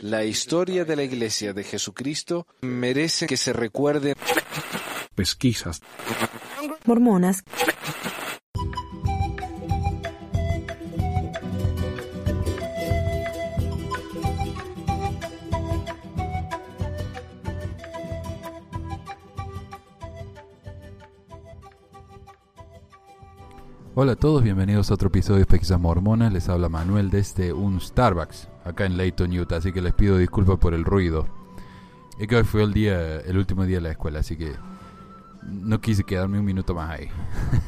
La historia de la Iglesia de Jesucristo merece que se recuerde. Pesquisas. Mormonas. Hola a todos, bienvenidos a otro episodio de Pesquisas Mormonas. Les habla Manuel desde un Starbucks acá en Layton, Utah, así que les pido disculpas por el ruido. Es que hoy fue el día, el último día de la escuela, así que no quise quedarme un minuto más ahí.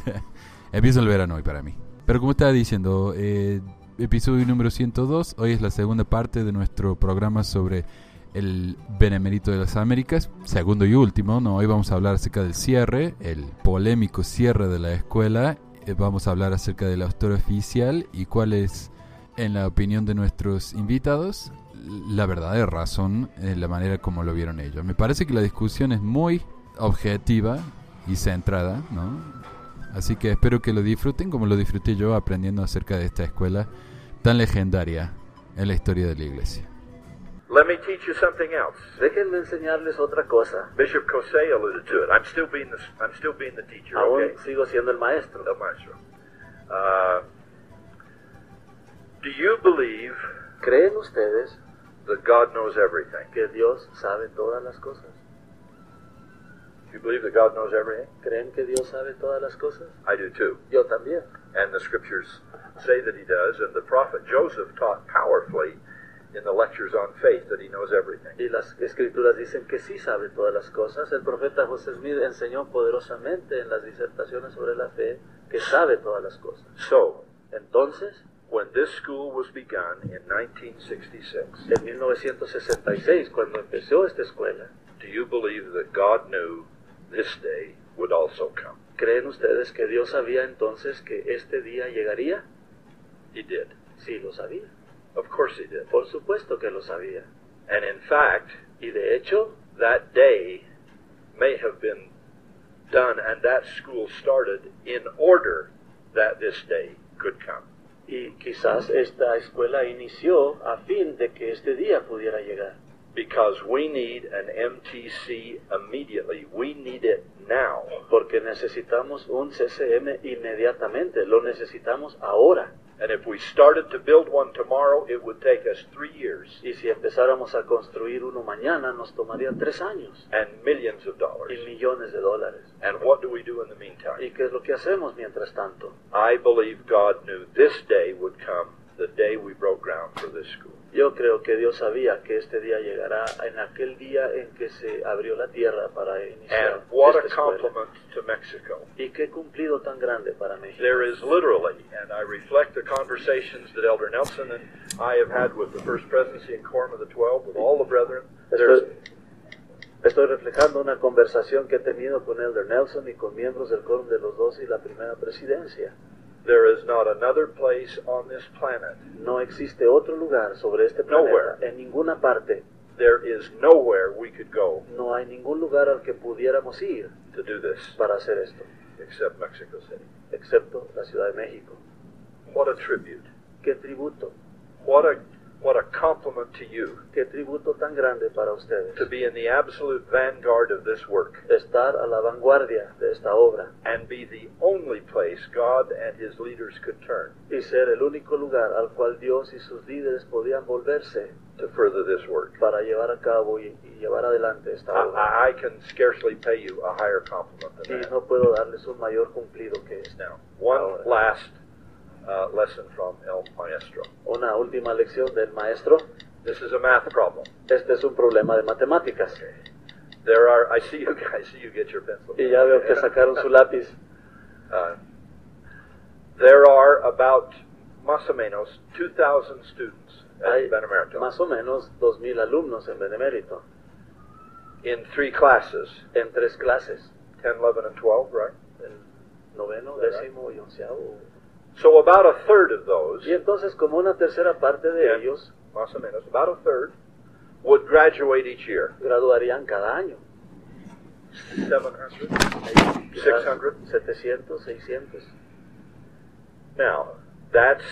Empieza el verano hoy para mí. Pero como estaba diciendo, eh, episodio número 102, hoy es la segunda parte de nuestro programa sobre el Benemérito de las Américas, segundo y último, ¿no? Hoy vamos a hablar acerca del cierre, el polémico cierre de la escuela vamos a hablar acerca del autor oficial y cuál es, en la opinión de nuestros invitados, la verdadera razón en la manera como lo vieron ellos. Me parece que la discusión es muy objetiva y centrada, ¿no? Así que espero que lo disfruten como lo disfruté yo aprendiendo acerca de esta escuela tan legendaria en la historia de la iglesia. Let me teach you something else. Déjenme enseñarles otra cosa. Bishop Kosei alluded to it. I'm still being the I'm still being the teacher. Aún Okay. sigo siendo el maestro. El maestro. Uh, do you believe ¿Creen ustedes that God knows everything? que Dios sabe todas las cosas? Do you believe that God knows everything? ¿Creen que Dios sabe todas las cosas? I do too. Yo también. And the scriptures say that He does. And the prophet Joseph taught powerfully in the lectures on faith that He knows everything. Y las escrituras dicen que sí sabe todas las cosas. El profeta José Smith enseñó poderosamente en las disertaciones sobre la fe que sabe todas las cosas. So, Entonces, when this school was begun in 1966, en 1966, cuando empezó esta escuela, do you believe that God knew this day would also come? ¿creen ustedes que Dios sabía entonces que este día llegaría? He did. Sí, lo sabía. Of course He did. Por supuesto que lo sabía. And in fact, Y de hecho, that day may have been done and that school started in order that this day could come. Y quizás esta escuela inició a fin de que este día pudiera llegar. Because we need an MTC immediately. We need it now. Porque necesitamos un CCM inmediatamente, lo necesitamos ahora. And if we started to build one tomorrow, it would take us three years Y si empezáramos a construir uno mañana, nos tomaría tres años and millions of dollars. y millones de dólares. And what do we do in the meantime? ¿Y qué es lo que hacemos mientras tanto? I believe God knew this day would come, the day we broke ground for this school. Yo creo que Dios sabía que este día llegará en aquel día en que se abrió la tierra para iniciar esta escuela. to Mexico. Y qué cumplido tan grande para México. There is literally, and I reflect the conversations that Elder Nelson and I have had with the First Presidency and Quorum of the Twelve, with all the brethren. There's, estoy reflejando una conversación que he tenido con Elder Nelson y con miembros del Quórum de los Dos y la Primera Presidencia. There is not another place on this planet. No existe otro lugar sobre este planeta. Nowhere. en ninguna parte. There is nowhere we could go No hay ningún lugar al que pudiéramos ir to do this para hacer esto, except Mexico City. excepto la Ciudad de México. What a tribute. Qué tributo, What a what a compliment to you qué tributo tan grande para ustedes. to be in the absolute vanguard of this work Estar a la vanguardia de esta obra and be the only place God and his leaders could turn y ser el único lugar al cual Dios y sus líderes podían volverse to further this work. para llevar a cabo y, y llevar adelante esta obra. I, I can scarcely pay you a higher compliment than Y that. no puedo darles un mayor cumplido que este. Now, one Ahora. last uh, lesson from El Maestro. Una última lección del maestro. This is a math problem. Este es un problema de matemáticas. There are. I see you. I see you get your pencil. Y ya veo que sacaron su lápiz. Uh, there are about más o menos 2,000 students at Benemérito más o menos 2.000 alumnos en Benemérito, in three classes, en tres clases, 10, 11, and 12, right? el noveno, décimo y onceavo. So about a third of those, Y entonces como una tercera parte de Bien. ellos más o menos, about a third, would graduate each year. graduarían cada año. 700, 600. 700, 600. Now, that's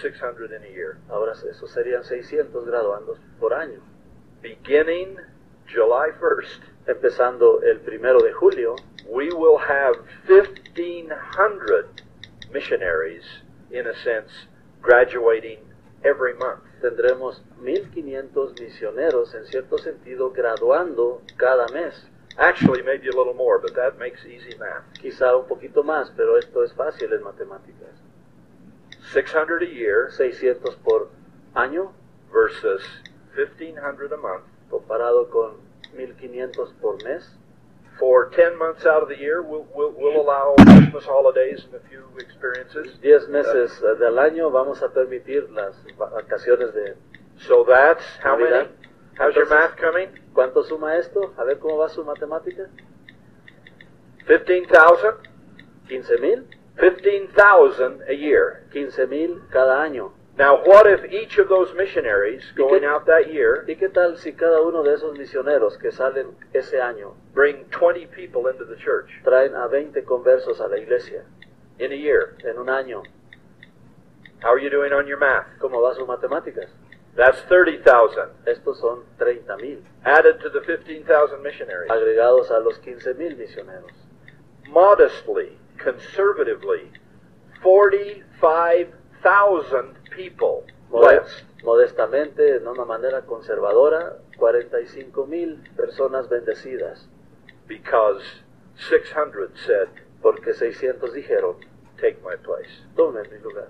600 in a year. Ahora eso serían 600 graduandos por año. Beginning July 1st, Empezando el primero de julio, we will have 1,500 missionaries, in a sense, graduating every month. tendremos 1500 misioneros, en cierto sentido, graduando cada mes. Actually, maybe a little more, but that makes easy math. Quizá un poquito más, pero esto es fácil en matemáticas. 600 a year 600 por año versus 1,500 a month. comparado con 1500 por mes. For 10 months out of the year, we'll, we'll, we'll allow Christmas holidays and a few experiences. 10 meses eh, del año vamos a permitir las vacaciones de... So that's how many? Navidad. How's your Entonces- math coming? ¿Cuánto suma esto? A ver cómo va su matemática. 15,000? 15 mil. 15,000 a year. 15 mil cada año. Now, what if each of those missionaries going qué- out that year ¿Y qué tal si cada uno de esos misioneros que salen ese año bring 20 people into the church traen a 20 conversos a la iglesia in a year? en un año? How are you doing on your math? ¿Cómo va sus matemáticas? That's 30,000 Estos son 30 mil, added to the 15,000 missionaries. agregados a los 15 mil misioneros. Modestly, conservatively, 45,000 people blessed. Modestamente, de una manera conservadora, 45 mil personas bendecidas, because 600 said, porque 600 dijeron, Take my place. tomen mi lugar.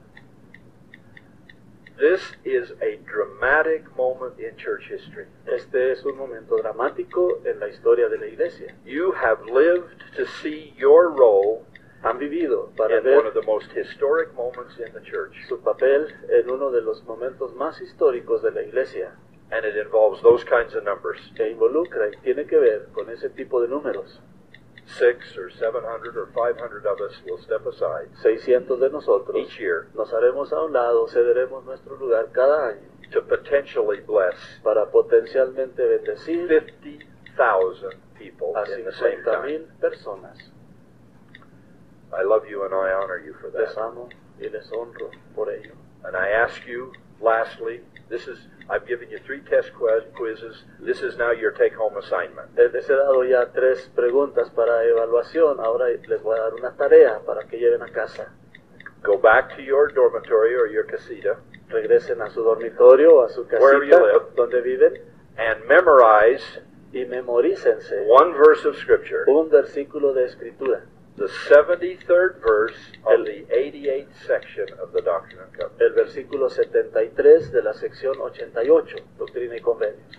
This is a dramatic moment in church history. Este es un momento dramático en la historia de la iglesia. You have lived to see your role Han vivido para in one ver of the most historic moments in the church, su papel en uno de los momentos más históricos de la iglesia, and it involves those kinds of numbers que involucra y tiene que ver con ese tipo de números. six or 700 or 500 of us will step aside 600 de nosotros each year nos haremos a un lado, cederemos nuestro lugar cada año to potentially bless para potencialmente bendecir 50,000 people a in the same 50 time. mil personas. I love you and I honor you for Les that. amo y les honro por ello. And I ask you, lastly, this is, I've given you three test quiz, quizzes. This is now your take home assignment. Les he dado ya tres preguntas para evaluación, ahora les voy a dar una tarea para que lleven a casa. Go back to your dormitory or your casita Regresen a su dormitorio o a su Wherever you casita live. donde viven and memorize y memorícense one verse of Scripture. un versículo de escritura, The 73rd verse of the 88th section of the Doctrine and Covenants. el versículo 73 de la sección 88, Doctrina y Convenios.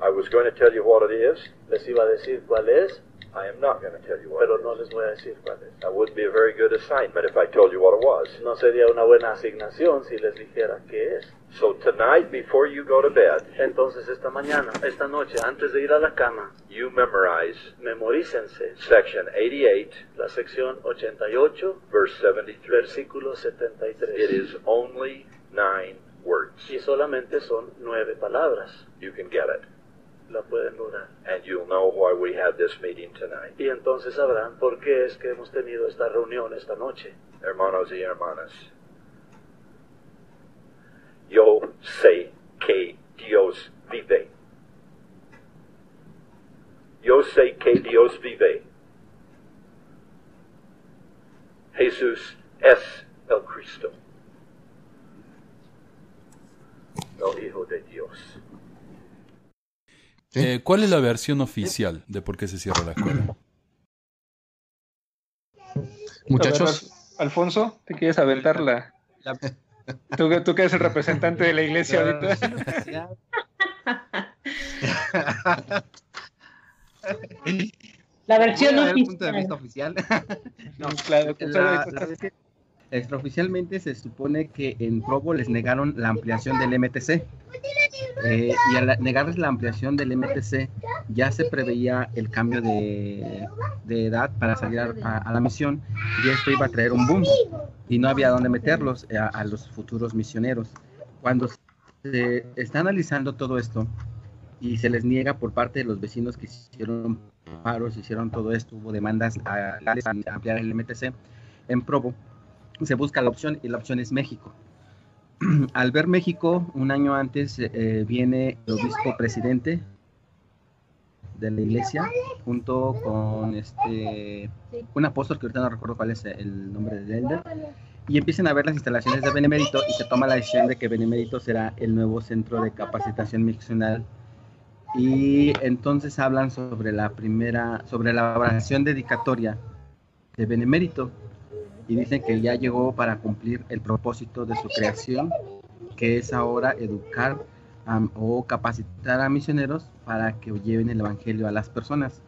I was going to tell you what it is. Les iba a decir cuál es, I am not going to tell you what pero it no is. les voy a decir cuál es. That wouldn't be a very good assignment if I told you what it was. No sería una buena asignación si les dijera qué es. So tonight, before you go to bed, Entonces esta mañana, esta noche, antes de ir a la cama, you memorize memorícense section 88, la sección 88, verse 73. versículo 73. It is only nine words. Y solamente son nueve palabras. You can get it. La pueden lograr. And you'll know why we had this meeting tonight. Y entonces sabrán por qué es que hemos tenido esta reunión esta noche. Hermanos y hermanas, yo sé que Dios vive. Yo sé que Dios vive. Jesús es el Cristo, el Hijo de Dios. Eh, ¿Cuál es la versión oficial de por qué se cierra la escuela? Muchachos, Alfonso, ¿te quieres aventar la... La- ¿Tú, que- tú que eres el representante de la iglesia ahorita. La versión oficial. vista oficial. No, claro, La- la extraoficialmente se supone que en Provo les negaron la ampliación del MTC. Eh, y al negarles la ampliación del MTC, ya se preveía el cambio de, de edad para salir a, a- a la misión y esto iba a traer un boom y no había dónde meterlos eh, a, a los futuros misioneros. Cuando se está analizando todo esto y se les niega por parte de los vecinos que hicieron paros, hicieron todo esto, hubo demandas a, a ampliar el MTC en Provo, se busca la opción y la opción es México. al ver México, un año antes eh, viene el obispo presidente de la iglesia, junto con este un apóstol que ahorita no recuerdo cuál es el nombre de él, y empiezan a ver las instalaciones de Benemérito y se toma la decisión de que Benemérito será el nuevo centro de capacitación misional. Y entonces hablan sobre la primera, sobre la oración dedicatoria de Benemérito y dicen que ya llegó para cumplir el propósito de su creación, que es ahora educar o capacitar a misioneros para que lleven el Evangelio a las personas.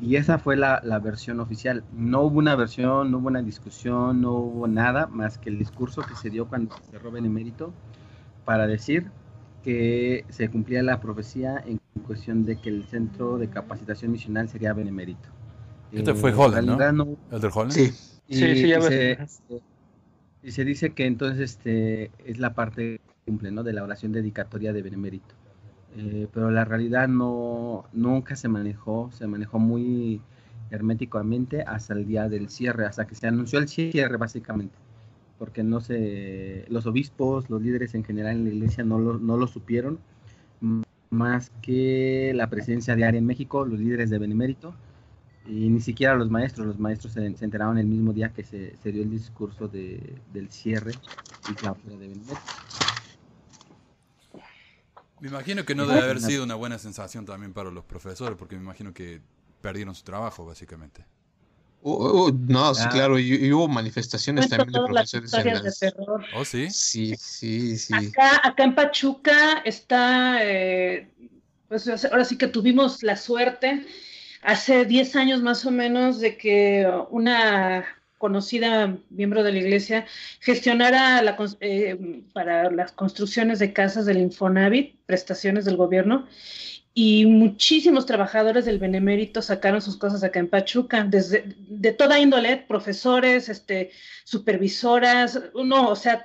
Y esa fue la, la, versión oficial. No hubo una versión, no hubo una discusión, no hubo nada más que el discurso que se dio cuando se cerró Benemérito para decir que se cumplía la profecía en cuestión de que el centro de capacitación misional sería Benemérito. Este fue eh, Holland, ¿no? ¿no? ¿El Holland? Sí. Y, sí, sí, ya y, se, y se dice que entonces este es la parte cumple, ¿no? De la oración dedicatoria de Benemérito. Eh, pero la realidad no nunca se manejó, se manejó muy herméticamente hasta el día del cierre, hasta que se anunció el cierre básicamente, porque no se, los obispos, los líderes en general en la iglesia no lo, no lo supieron, más que la presencia diaria en México, los líderes de Benemérito, y ni siquiera los maestros, los maestros se, enteraron el mismo día que se, se dio el discurso de, del cierre y clausura de Benemérito. Me imagino que no debe haber sido una buena sensación también para los profesores, porque me imagino que perdieron su trabajo, básicamente. Uh, uh, no, sí, ah. claro, y, hubo manifestaciones también de profesores. En las... de terror. ¿Oh, sí? Sí, sí, sí. Acá, acá en Pachuca está, eh, pues ahora sí que tuvimos la suerte, hace 10 años más o menos, de que una conocida miembro de la iglesia, gestionara eh, para las construcciones de casas del Infonavit, prestaciones del gobierno, y muchísimos trabajadores del Benemérito sacaron sus cosas acá en Pachuca, de toda índole, profesores, este, supervisoras, no, o sea,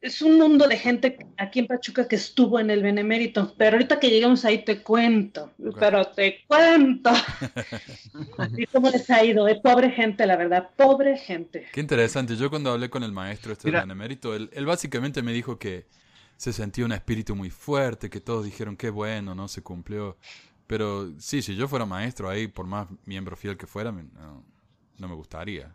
es un mundo de gente aquí en Pachuca que estuvo en el Benemérito, pero ahorita que llegamos ahí te cuento, pero te cuento. ¿Y cómo les ha ido? Eh, pobre gente, la verdad, pobre gente. Qué interesante. Yo cuando hablé con el maestro este del Benemérito, él, él, básicamente me dijo que se sentía un espíritu muy fuerte, que todos dijeron qué bueno, no se cumplió. Pero sí, si yo fuera maestro ahí, por más miembro fiel que fuera, no, no me gustaría.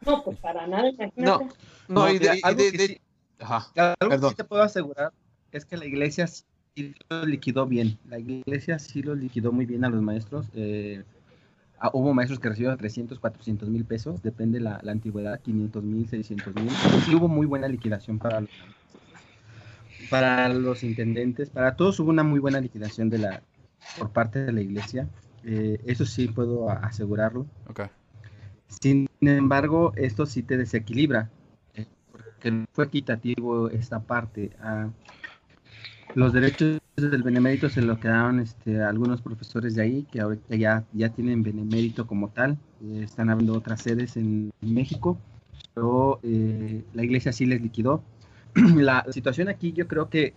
No, pues para nada, imagínate. No, no, y de, Ajá. Algo que sí te puedo asegurar es que la iglesia sí lo liquidó bien. La iglesia sí lo liquidó muy bien a los maestros. Eh, ah, hubo maestros que recibieron 300, 400 mil pesos, depende la, la antigüedad, 500 mil, 600 mil. Sí hubo muy buena liquidación para los, para los intendentes, para todos hubo una muy buena liquidación de la por parte de la iglesia. Eh, eso sí puedo asegurarlo. Okay. Sin embargo, esto sí te desequilibra que no fue equitativo esta parte. Ah, los derechos del benemérito se lo quedaron este, algunos profesores de ahí, que ahorita ya, ya tienen benemérito como tal, eh, están habiendo otras sedes en México, pero eh, la iglesia sí les liquidó. la situación aquí yo creo que,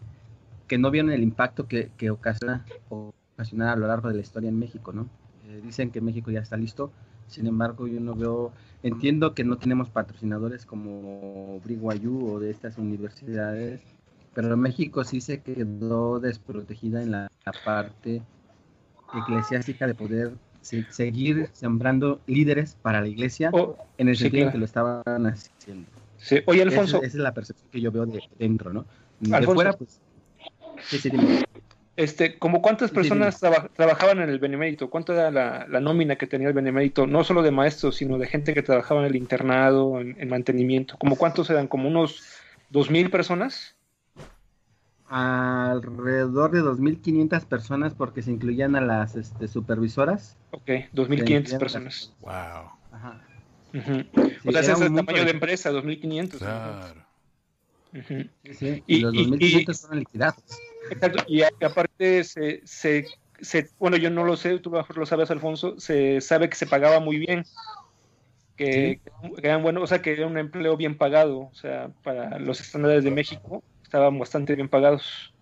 que no vieron el impacto que, que ocasiona, ocasionar a lo largo de la historia en México, ¿no? Eh, dicen que México ya está listo, sin embargo, yo no veo, entiendo que no tenemos patrocinadores como Briguayú o de estas universidades, pero México sí se quedó desprotegida en la, parte eclesiástica de poder seguir sembrando líderes para la iglesia oh, en el sentido que lo estaban haciendo. Sí. Oye, Alfonso. Esa, es la percepción que yo veo de dentro, ¿no? De fuera, pues. Sí, sí, este, como cuántas personas trabajaban en el Benemérito, cuánta era la, nómina que tenía el Benemérito, no solo de maestros, sino de gente que trabajaba en el internado, en, mantenimiento, como cuántos eran, como unos dos mil personas. Alrededor de 2.500 personas porque se incluían a las este, supervisoras. Ok, 2.500 personas. Wow. Ajá. o sea, ese es el tamaño de empresa, 2.500. Claro. sí, y, los 2.500 fueron liquidados. Exacto, y aparte se, se, se, bueno, yo no lo sé, tú mejor lo sabes, Alfonso, se sabe que se pagaba muy bien, que, eran bueno, o sea, que era un empleo bien pagado, o sea, para los estándares de México estaban bastante bien pagados.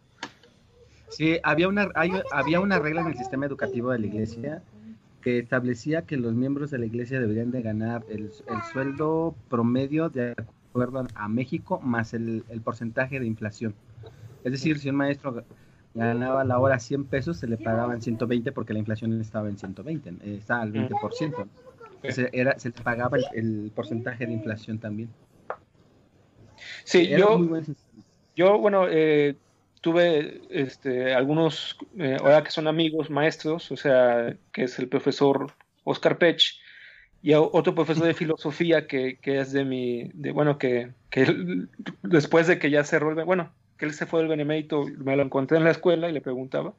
Sí, había una, había una regla en el sistema educativo de la iglesia que establecía que los miembros de la iglesia deberían de ganar el, el sueldo promedio de acuerdo a México más el, porcentaje de inflación. Es decir, si un maestro ganaba la hora 100 pesos, se le pagaban 120 porque la inflación estaba en 120, eh, estaba al 20%. Se, era, se le pagaba el, porcentaje de inflación también. Sí, yo, yo, bueno, eh, tuve este, algunos, eh, ahora que son amigos, maestros, o sea, que es el profesor Oscar Pech, y otro profesor de filosofía que, que es de mi, de, bueno, que, que después de que ya cerró el, bueno, que él se fue del Benemérito, me lo encontré en la escuela y le preguntaba,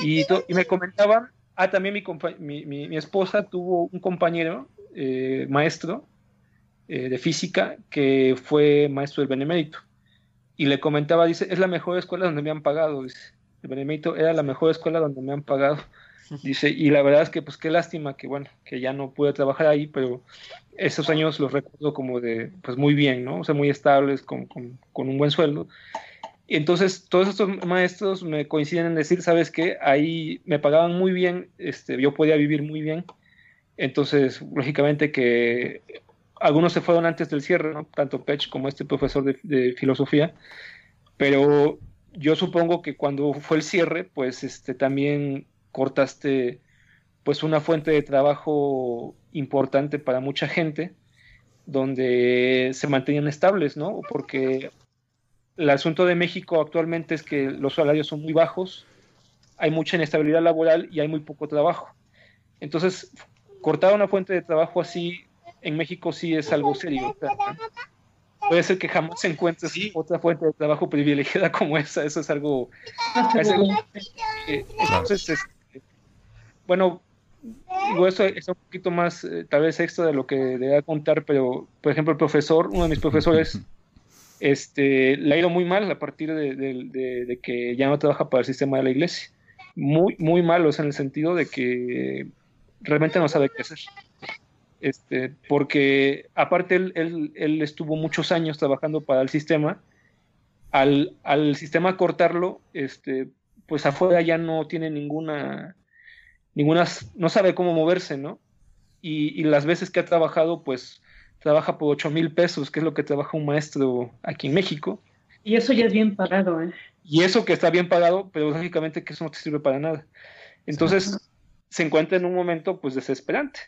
y, y me comentaba, ah, también mi, mi, mi, esposa tuvo un compañero, eh, maestro eh, de física, que fue maestro del Benemérito, y le comentaba, dice, es la mejor escuela donde me han pagado, dice, el Benemérito era la mejor escuela donde me han pagado. Dice, y la verdad es que pues qué lástima que bueno, que ya no pude trabajar ahí, pero esos años los recuerdo como de, pues muy bien, ¿no? O sea, muy estables, con, con, un buen sueldo. Y entonces todos estos maestros me coinciden en decir, ¿sabes qué? Ahí me pagaban muy bien, este, yo podía vivir muy bien. Entonces, lógicamente que algunos se fueron antes del cierre, ¿no? Tanto Pech como este profesor de, de filosofía, pero yo supongo que cuando fue el cierre, pues este, también cortaste pues una fuente de trabajo importante para mucha gente donde se mantenían estables, ¿no? Porque el asunto de México actualmente es que los salarios son muy bajos, hay mucha inestabilidad laboral y hay muy poco trabajo. Entonces, cortar una fuente de trabajo así en México sí es algo serio. puede ser que jamás encuentres otra fuente de trabajo privilegiada como esa. Eso es algo. entonces, bueno, digo, eso es un poquito más, eh, tal vez extra de lo que debía contar, pero, por ejemplo, el profesor, uno de mis profesores, este, le ha ido muy mal a partir de, que ya no trabaja para el sistema de la iglesia. Muy, muy malo, en el sentido de que realmente no sabe qué hacer. Este, porque aparte él, él, él estuvo muchos años trabajando para el sistema, al, al sistema cortarlo, este, pues afuera ya no tiene ninguna ninguna, no sabe cómo moverse, ¿no? Y, las veces que ha trabajado, pues trabaja por 8 mil pesos, que es lo que trabaja un maestro aquí en México. Y eso ya es bien pagado, ¿eh? Y eso que está bien pagado, pero lógicamente que eso no te sirve para nada. Entonces se encuentra en un momento pues desesperante.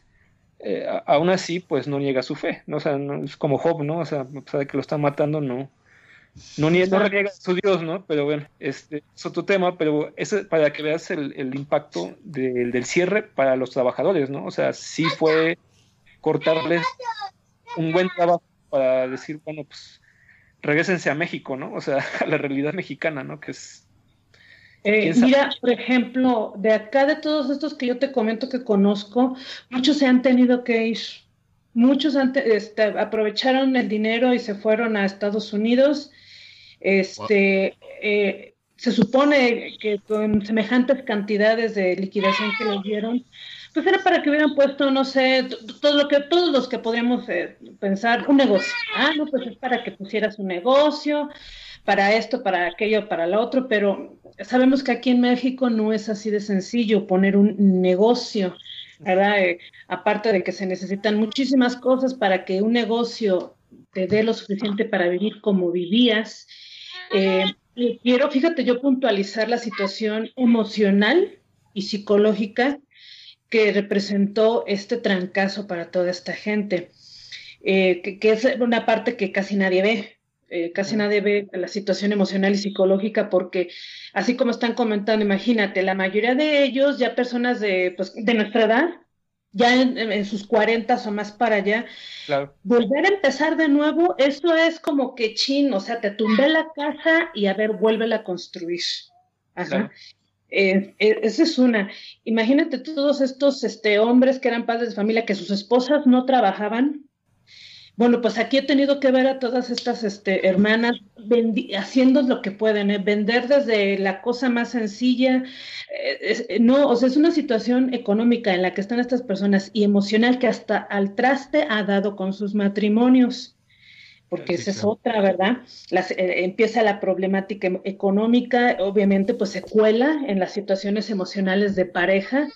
Eh, aún así, pues no niega su fe, ¿no? O sea, no, es como Job, ¿no? O sea, a pesar de que lo está matando, no, no, ni, no reniega su Dios, ¿no? Pero bueno, este es otro tema, pero es para que veas el, el impacto del cierre para los trabajadores, ¿no? O sea, sí fue cortarles un buen trabajo para decir, bueno, pues regresense a México, ¿no? O sea, a la realidad mexicana, ¿no? Que es... Eh, mira, por ejemplo, de acá de todos estos que yo te comento que conozco, muchos se han tenido que ir muchos este, aprovecharon el dinero y se fueron a Estados Unidos este, eh, se supone que con semejantes cantidades de liquidación que les dieron, pues era para que hubieran puesto, no sé, todo lo que, todos los que podríamos eh, pensar, un negocio. Ah, no, pues es para que pusieras un negocio, para esto, para aquello, para lo otro, pero sabemos que aquí en México no es así de sencillo poner un negocio, ¿verdad? Eh, aparte de que se necesitan muchísimas cosas para que un negocio te dé lo suficiente para vivir como vivías eh, quiero, fíjate, yo puntualizar la situación emocional y psicológica que representó este trancazo para toda esta gente, eh, que, es una parte que casi nadie ve. Eh, casi nadie ve la situación emocional y psicológica porque así como están comentando, imagínate, la mayoría de ellos, ya personas de, pues, de nuestra edad, ya en, sus 40 o más para allá, volver a empezar de nuevo, eso es como que chin, o sea, te tumbé la casa y a ver, vuélvela a construir. Ajá. Eh, eh, esa es una. Imagínate todos estos este, hombres que eran padres de familia, que sus esposas no trabajaban, bueno, pues aquí he tenido que ver a todas estas este, hermanas haciendo lo que pueden, ¿eh? vender desde la cosa más sencilla. Eh, eh, no, o sea, es una situación económica en la que están estas personas y emocional que hasta al traste ha dado con sus matrimonios. Porque esa es otra, ¿verdad? empieza la problemática económica, obviamente, pues se cuela en las situaciones emocionales de pareja.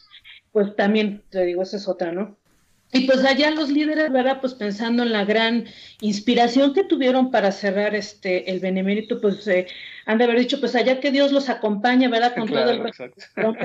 Pues también, te digo, esa es otra, ¿no? Y pues allá los líderes, ¿verdad? Pues pensando en la gran inspiración que tuvieron para cerrar este el benemérito, pues eh, han de haber dicho, pues allá que Dios los acompañe, ¿verdad? Con todo el que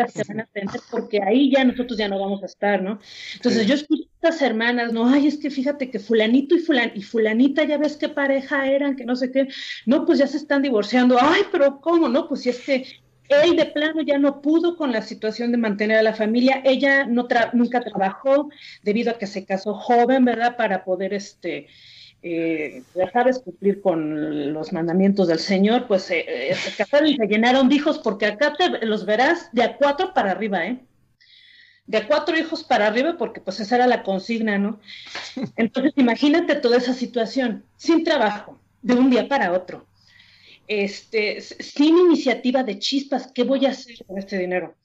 se van a tener, porque ahí ya nosotros ya no vamos a estar, ¿no? Entonces yo escucho a estas hermanas, no, ay, es que fíjate que fulanito y, fulan y fulanita, ya ves qué pareja eran, que no sé qué, no, pues ya se están divorciando, ay, pero ¿cómo? No, pues si es que él de plano ya no pudo con la situación de mantener a la familia. Ella no nunca trabajó debido a que se casó joven, ¿verdad? Para poder, este, eh, ya sabes, cumplir con los mandamientos del Señor. Pues eh, eh, se casaron y se llenaron de hijos, porque acá te los verás de a cuatro para arriba, ¿eh? De a cuatro hijos para arriba, porque pues esa era la consigna, ¿no? Entonces imagínate toda esa situación, sin trabajo, de un día para otro este, sin iniciativa de chispas, ¿qué voy a hacer con este dinero?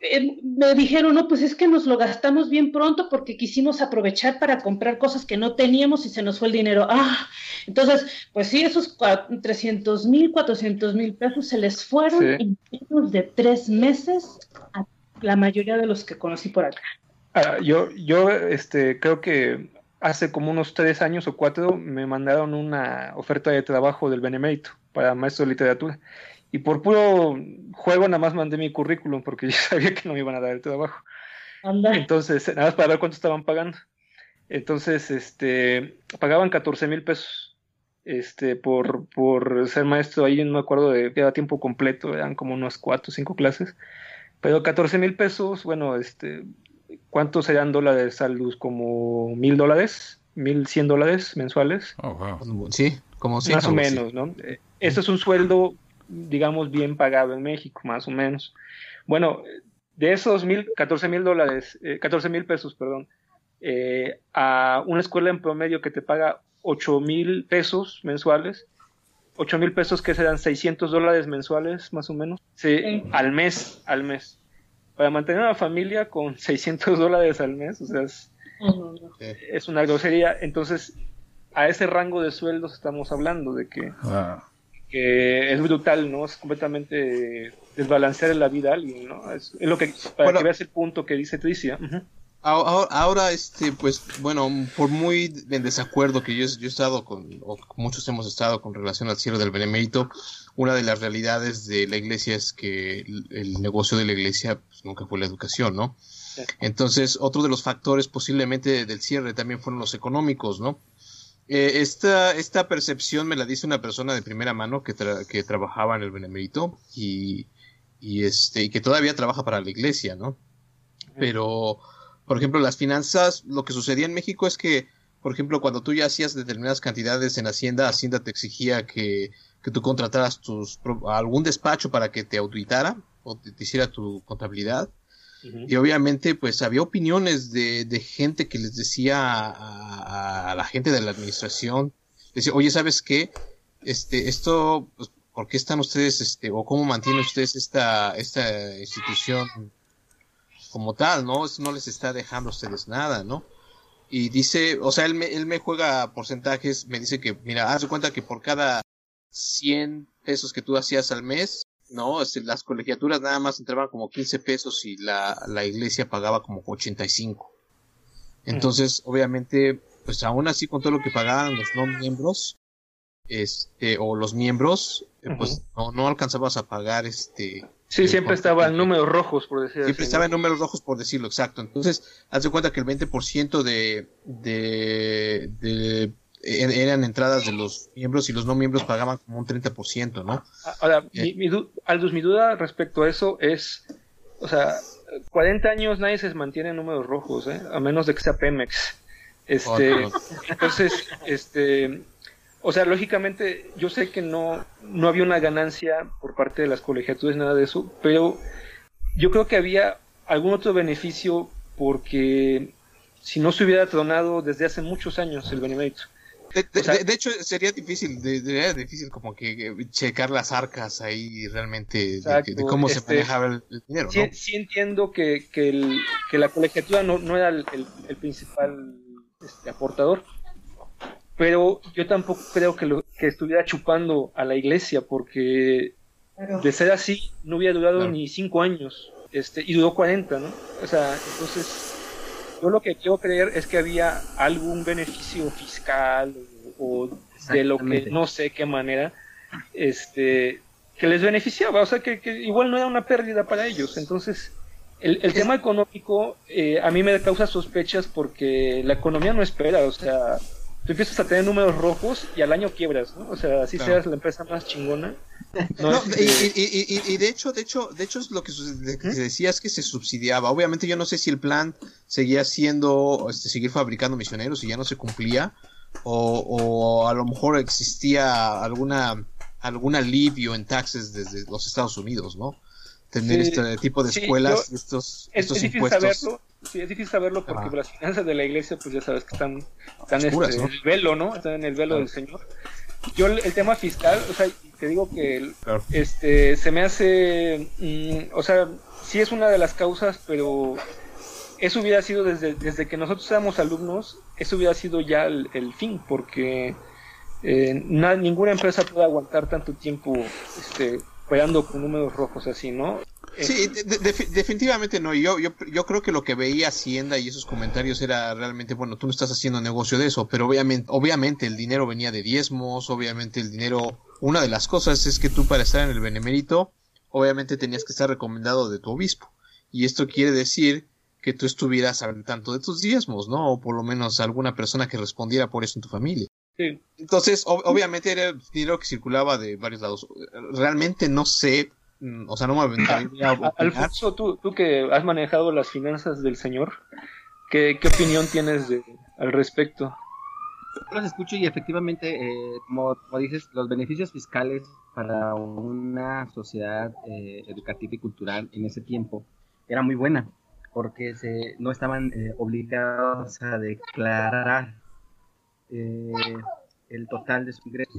Eh, me dijeron, no, pues es que nos lo gastamos bien pronto porque quisimos aprovechar para comprar cosas que no teníamos y se nos fue el dinero. Ah, entonces, pues sí, esos 300 mil, 400 mil pesos se les fueron en menos de tres meses a la mayoría de los que conocí por acá. Ah, yo, yo este, creo que hace como unos tres años o cuatro me mandaron una oferta de trabajo del Benemérito para maestro de literatura. Y por puro juego nada más mandé mi currículum porque ya sabía que no me iban a dar el trabajo. Entonces, nada más para ver cuánto estaban pagando. Entonces, este, pagaban 14 mil pesos este, por, por ser maestro ahí, no me acuerdo de, era tiempo completo, eran como unas cuatro o cinco clases. Pero 14 mil pesos, bueno, este, ¿cuántos serían dólares a luz? Como mil dólares, mil cien dólares mensuales. Oh, wow. Sí, como Más o menos, ¿no? Eh, eso es un sueldo, digamos, bien pagado en México, más o menos. Bueno, de esos mil, 14 mil dólares, eh, 14 mil pesos, perdón, eh, a una escuela en promedio que te paga 8 mil pesos mensuales, 8 mil pesos que serán 600 dólares mensuales, más o menos, sí, al mes, al mes. Para mantener una familia con 600 dólares al mes, o sea, es, es una grosería. Entonces, a ese rango de sueldos estamos hablando de que, ah. que es brutal, ¿no? Es completamente desbalancear la vida a alguien, ¿no? Es, lo que, para que veas el punto que dice Tricia. ahora, este, pues, bueno, por muy en desacuerdo que yo, yo he estado con, o muchos hemos estado con relación al cielo del benemérito, una de las realidades de la iglesia es que el, negocio de la iglesia pues, nunca fue la educación, ¿no? Entonces, otro de los factores posiblemente del cierre también fueron los económicos, ¿no? Eh, esta, esta percepción me la dice una persona de primera mano que, que trabajaba en el Benemérito y, y, este, y que todavía trabaja para la iglesia, ¿no? Pero, por ejemplo, las finanzas, lo que sucedía en México es que, por ejemplo, cuando tú ya hacías determinadas cantidades en Hacienda, Hacienda te exigía que, que tú contrataras tus, algún despacho para que te auditara o te hiciera tu contabilidad. Y obviamente, pues había opiniones de, de gente que les decía a, la gente de la administración, decía, oye, ¿sabes qué? Este, esto, pues, ¿por qué están ustedes, este, o cómo mantienen ustedes esta, esta institución como tal, no? Eso no les está dejando a ustedes nada, ¿no? Y dice, o sea, él me, él me juega porcentajes, me dice que, mira, haz de cuenta que por cada 100 pesos que tú hacías al mes, no, este, las colegiaturas nada más entraban como 15 pesos y la, la iglesia pagaba como 85. Entonces, obviamente, pues aún así con todo lo que pagaban los no miembros, este, o los miembros, eh, pues no, no alcanzabas a pagar este. Sí, siempre estaba en números rojos, por decirlo Siempre estaba en números rojos, por decirlo, exacto. Entonces, haz de cuenta que el 20% de, de, de eran entradas de los miembros y los no miembros pagaban como un 30%, ¿no? Ahora, eh. mi, Aldous, mi duda respecto a eso es, o sea, 40 años nadie se mantiene en números rojos, ¿eh? A menos de que sea Pemex. Este, entonces, este, o sea, lógicamente, yo sé que no, no había una ganancia por parte de las colegiaturas, nada de eso, pero yo creo que había algún otro beneficio porque si no se hubiera tronado desde hace muchos años el benemérito. De, hecho, sería difícil, sería difícil como que checar las arcas ahí realmente de, cómo se este, manejaba el, dinero. Sí, sí entiendo que, que, el, que, la colegiatura no, no era el, el principal este, aportador, pero yo tampoco creo que, lo, que estuviera chupando a la iglesia, porque de ser así no hubiera durado ni cinco años, este, y duró 40, ¿no? O sea, entonces Yo lo que quiero creer es que había algún beneficio fiscal o, de lo que no sé qué manera, este, que les beneficiaba, o sea, que, que igual no era una pérdida para ellos. Entonces, el, el tema económico eh, a mí me causa sospechas porque la economía no espera, o sea, tú empiezas a tener números rojos y al año quiebras, ¿no? O sea, así seas la empresa más chingona. No, y, y, y, de hecho, de hecho, de hecho es lo que, se decía es que se subsidiaba. Obviamente yo no sé si el plan seguía siendo este, seguir fabricando misioneros y ya no se cumplía, o, o a lo mejor existía alguna algún alivio en taxes desde los Estados Unidos, ¿no? Tener este tipo de escuelas, estos, es, estos es difícil impuestos. saberlo, sí, es difícil saberlo porque Ajá. las finanzas de la iglesia, pues ya sabes que están, están Oscuras, este, ¿no? en el velo, ¿no? Están en el velo del Señor. Yo el, el tema fiscal, o sea, te digo que el- Claro. este se me hace, mm, o sea, sí es una de las causas, pero eso hubiera sido desde, desde que nosotros éramos alumnos, eso hubiera sido ya el, el fin, porque eh, na- ninguna empresa puede aguantar tanto tiempo este, con números rojos así, ¿no? Sí, de- de- defi- definitivamente no. Yo, yo, yo creo que lo que veía Hacienda y esos comentarios era realmente, bueno, tú no estás haciendo negocio de eso, pero obviamente, obviamente el dinero venía de diezmos, obviamente el dinero, una de las cosas es que tú para estar en el benemérito, obviamente tenías que estar recomendado de tu obispo. Y esto quiere decir que tú estuvieras al tanto de tus diezmos, ¿no? O por lo menos alguna persona que respondiera por eso en tu familia. Sí. Entonces, ob- obviamente era dinero que circulaba de varios lados. Realmente no sé, mm, o sea, no me aventuraría a. Alfonso, tú, tú que has manejado las finanzas del señor, ¿qué, qué opinión tienes de, al respecto? Yo los escucho y efectivamente, eh, como, como dices, los beneficios fiscales para una sociedad eh, educativa y cultural en ese tiempo era muy buena, porque se, no estaban eh, obligados a declarar eh, el total de su ingreso.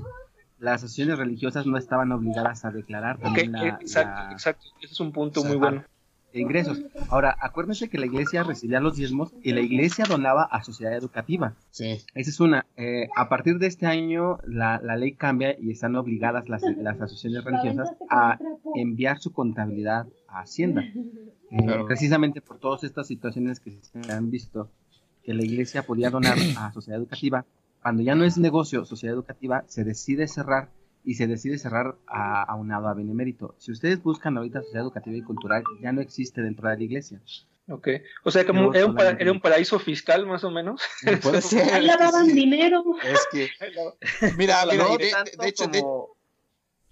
Las asociaciones religiosas no estaban obligadas a declarar también la- exacto, la- exacto. Ese es un punto muy bueno. de ingresos. Ahora, acuérdense que la iglesia recibía los diezmos y la iglesia donaba a sociedad educativa. Sí. Esa es una. Eh, a partir de este año, la, la ley cambia y están obligadas las, las asociaciones religiosas a enviar su contabilidad a Hacienda. Eh, Claro. Precisamente por todas estas situaciones que se han visto, que la iglesia podía donar a sociedad educativa. Cuando ya no es negocio, sociedad educativa, se decide cerrar y se decide cerrar a, aunado a benemérito. Si ustedes buscan ahorita sociedad educativa y cultural, ya no existe dentro de la iglesia. Ok. O sea, como era un, para- era un paraíso fiscal, más o menos. Puede ser. Ahí lavaban dinero. Es que, mira, mira, no de, hecho, de- como-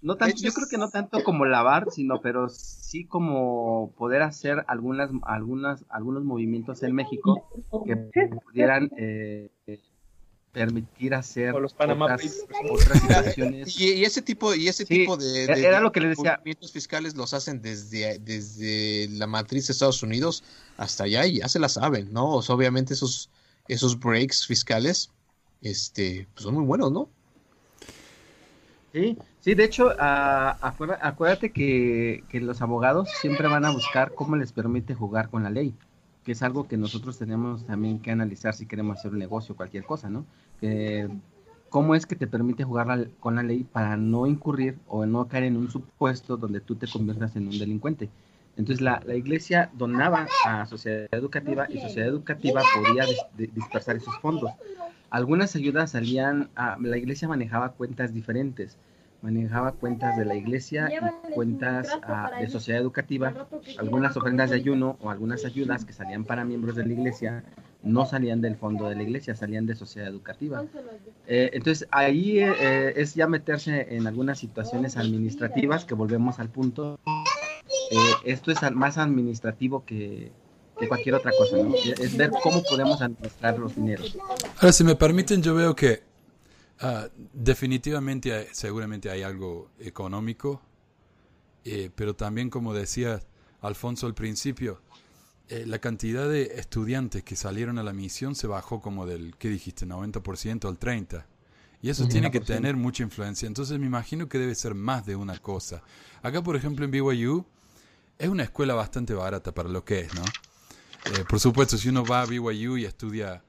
no tanto, yo creo que no tanto como lavar, sino pero sí como poder hacer algunas, algunas, algunos movimientos en México que pudieran eh, permitir hacer O los Panama otras, situaciones. y, y ese tipo, y ese Sí, tipo de, era- de- era de lo que les decía. movimientos fiscales los hacen desde, desde la matriz de Estados Unidos hasta allá y ya se la saben, ¿no? O sea, obviamente esos, esos breaks fiscales, este, pues son muy buenos, ¿no? Sí, sí, de hecho, ah, acuérdate que, que los abogados siempre van a buscar cómo les permite jugar con la ley, que es algo que nosotros tenemos también que analizar si queremos hacer un negocio o cualquier cosa, ¿no? Que, ¿Cómo es que te permite jugar la- con la ley para no incurrir o no caer en un supuesto donde tú te conviertas en un delincuente? Entonces la, la iglesia donaba a sociedad educativa y sociedad educativa podía dis- di- dispersar esos fondos. Algunas ayudas salían, a, la iglesia manejaba cuentas diferentes, manejaba cuentas de la iglesia y cuentas de sociedad educativa. Algunas ofrendas de ayuno o algunas ayudas que salían para miembros de la iglesia no salían del fondo de la iglesia, salían de sociedad educativa. Eh, entonces ahí eh, es ya meterse en algunas situaciones administrativas que volvemos al punto. Eh, esto es más administrativo que, que cualquier otra cosa, ¿no? Es- ver cómo podemos administrar los dineros. Ahora, si me permiten, yo veo que ah, definitivamente hay- seguramente hay algo económico, eh, pero también, como decía Alfonso al principio, eh, la cantidad de estudiantes que salieron a la misión se bajó como del, ¿qué dijiste?, 90% al 30%. Y eso tiene que tener mucha influencia. Entonces me imagino que debe ser más de una cosa. Acá, por ejemplo, en BYU, es una escuela bastante barata para lo que es, ¿no? Eh, por supuesto, si uno va a BYU y estudia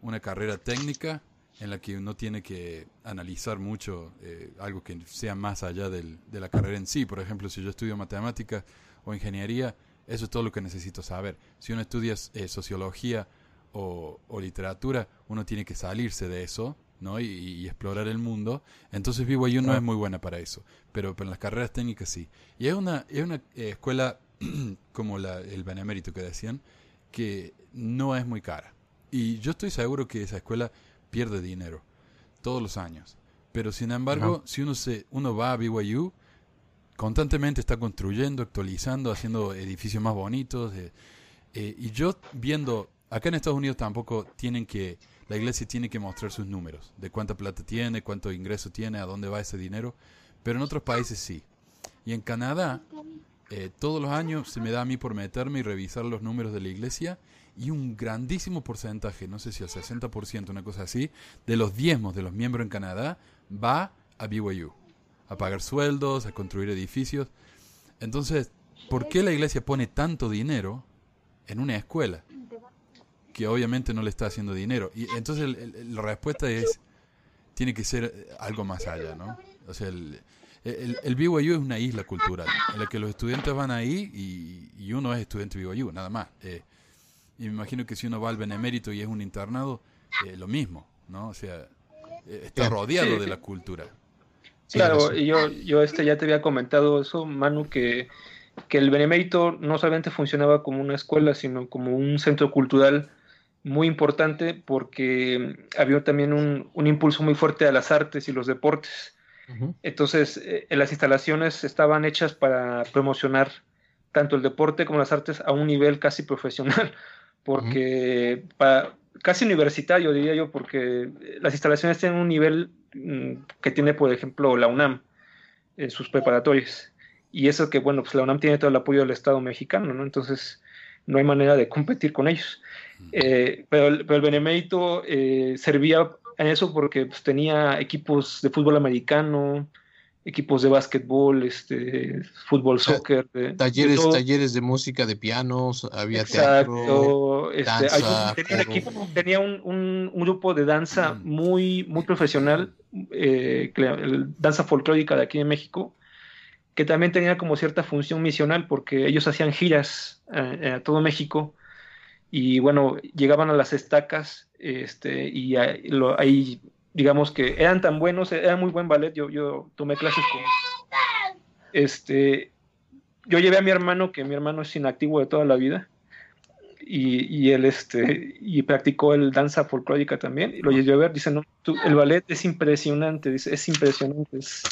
una carrera técnica en la que uno tiene que analizar mucho eh, algo que sea más allá del- de la carrera en sí. Por ejemplo, si yo estudio matemáticas o ingeniería, eso es todo lo que necesito saber. Si uno estudia eh, sociología o, o literatura, uno tiene que salirse de eso, ¿no? Y, y explorar el mundo. Entonces BYU no es muy buena para eso, pero, pero en las carreras técnicas sí. Y es una, es una eh, escuela como la, el Benemérito que decían, que no es muy cara. Y yo estoy seguro que esa escuela pierde dinero todos los años. Pero sin embargo, Ajá. si uno se uno va a BYU, constantemente está construyendo, actualizando, haciendo edificios más bonitos. eh, eh, y yo viendo, acá en Estados Unidos tampoco tienen que, la iglesia tiene que mostrar sus números, de cuánta plata tiene, cuánto ingreso tiene, a dónde va ese dinero, pero en otros países sí. Y en Canadá, eh, todos los años se me da a mí por meterme y revisar los números de la iglesia y un grandísimo porcentaje, no sé si el 60%, una cosa así, de los diezmos de los miembros en Canadá va a BYU, a pagar sueldos, a construir edificios. Entonces, ¿por qué la iglesia pone tanto dinero en una escuela? Que obviamente no le está haciendo dinero. Y entonces el- la respuesta es, tiene que ser algo más allá, ¿no? O sea, el, el, el BYU es una isla cultural, en la que los estudiantes van ahí y, y uno es estudiante de BYU, nada más. Eh, y me imagino que si uno va al Benemérito y es un internado, eh, lo mismo, ¿no? O sea, eh, está rodeado Sí. de la cultura. Sí, claro, y yo, yo este ya te había comentado eso, Manu, que, que el Benemérito no solamente funcionaba como una escuela, sino como un centro cultural muy importante porque había también un, un impulso muy fuerte a las artes y los deportes. Entonces, eh, las instalaciones estaban hechas para promocionar tanto el deporte como las artes a un nivel casi profesional, porque pa- casi universitario, diría yo, porque las instalaciones tienen un nivel mm, que tiene, por ejemplo, la UNAM en sus preparatorias. Y eso que, bueno, pues la UNAM tiene todo el apoyo del Estado mexicano, ¿no? Entonces, no hay manera de competir con ellos. Eh, pero, el- pero el Benemérito eh, servía en eso porque pues, tenía equipos de fútbol americano, equipos de básquetbol, este, fútbol, soccer, de- de Talleres, talleres de música, de pianos, había teatro. Exacto. este, danza, hay un- tenía un, equipo- tenía un, un- un grupo de danza muy, muy profesional, eh, danza folclórica de aquí en México, que también tenía como cierta función misional porque ellos hacían giras eh, a todo México y bueno, llegaban a las estacas este, y ahí, lo- ahí, digamos que eran tan buenos, era muy buen ballet, yo, tomé clases con... Este, yo llevé a mi hermano, que mi hermano es inactivo de toda la vida, y, y él este, y practicó el danza folclórica también, y lo llevé a ver, dice, no, el ballet es impresionante, dice, es impresionante, es-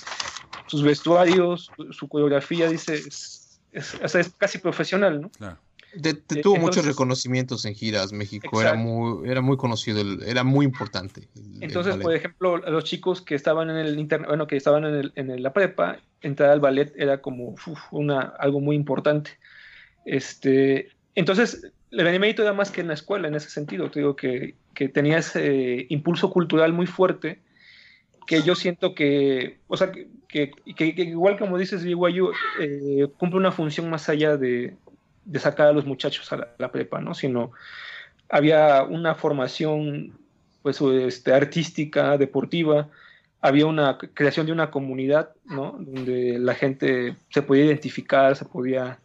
sus vestuarios, su, coreografía, dice, es, es- es casi profesional, ¿no? Claro. De- de- Eh, tuvo entonces- muchos reconocimientos en giras. México era muy, era muy conocido, el- era muy importante. el- el Entonces, ballet. por ejemplo, los chicos que estaban en el internet, bueno, que estaban en, el- en la prepa, entrar al ballet era como uf, una, algo muy importante. Este, entonces, el Benemérito era más que en la escuela en ese sentido. Te digo que, que tenía ese impulso cultural muy fuerte que yo siento que, o sea, que, que- que- que igual como dices, BYU eh, cumple una función más allá de, de sacar a los muchachos a la, prepa, ¿no? Sino había una formación pues este, artística, deportiva, había una creación de una comunidad, ¿no? Donde la gente se podía identificar, se podía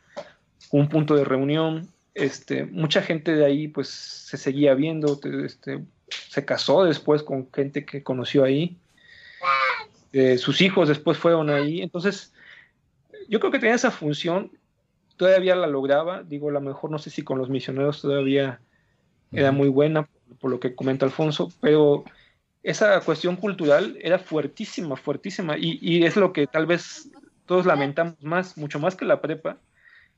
un punto de reunión, este, mucha gente de ahí pues se seguía viendo, te- este, se casó después con gente que conoció ahí, Eh, sus hijos después fueron ahí, entonces yo creo que tenía esa función, todavía la lograba, digo, a lo mejor no sé si con los misioneros todavía era muy buena, por lo que comenta Alfonso, pero esa cuestión cultural era fuertísima, fuertísima, y, y es lo que tal vez todos lamentamos más, mucho más que la prepa,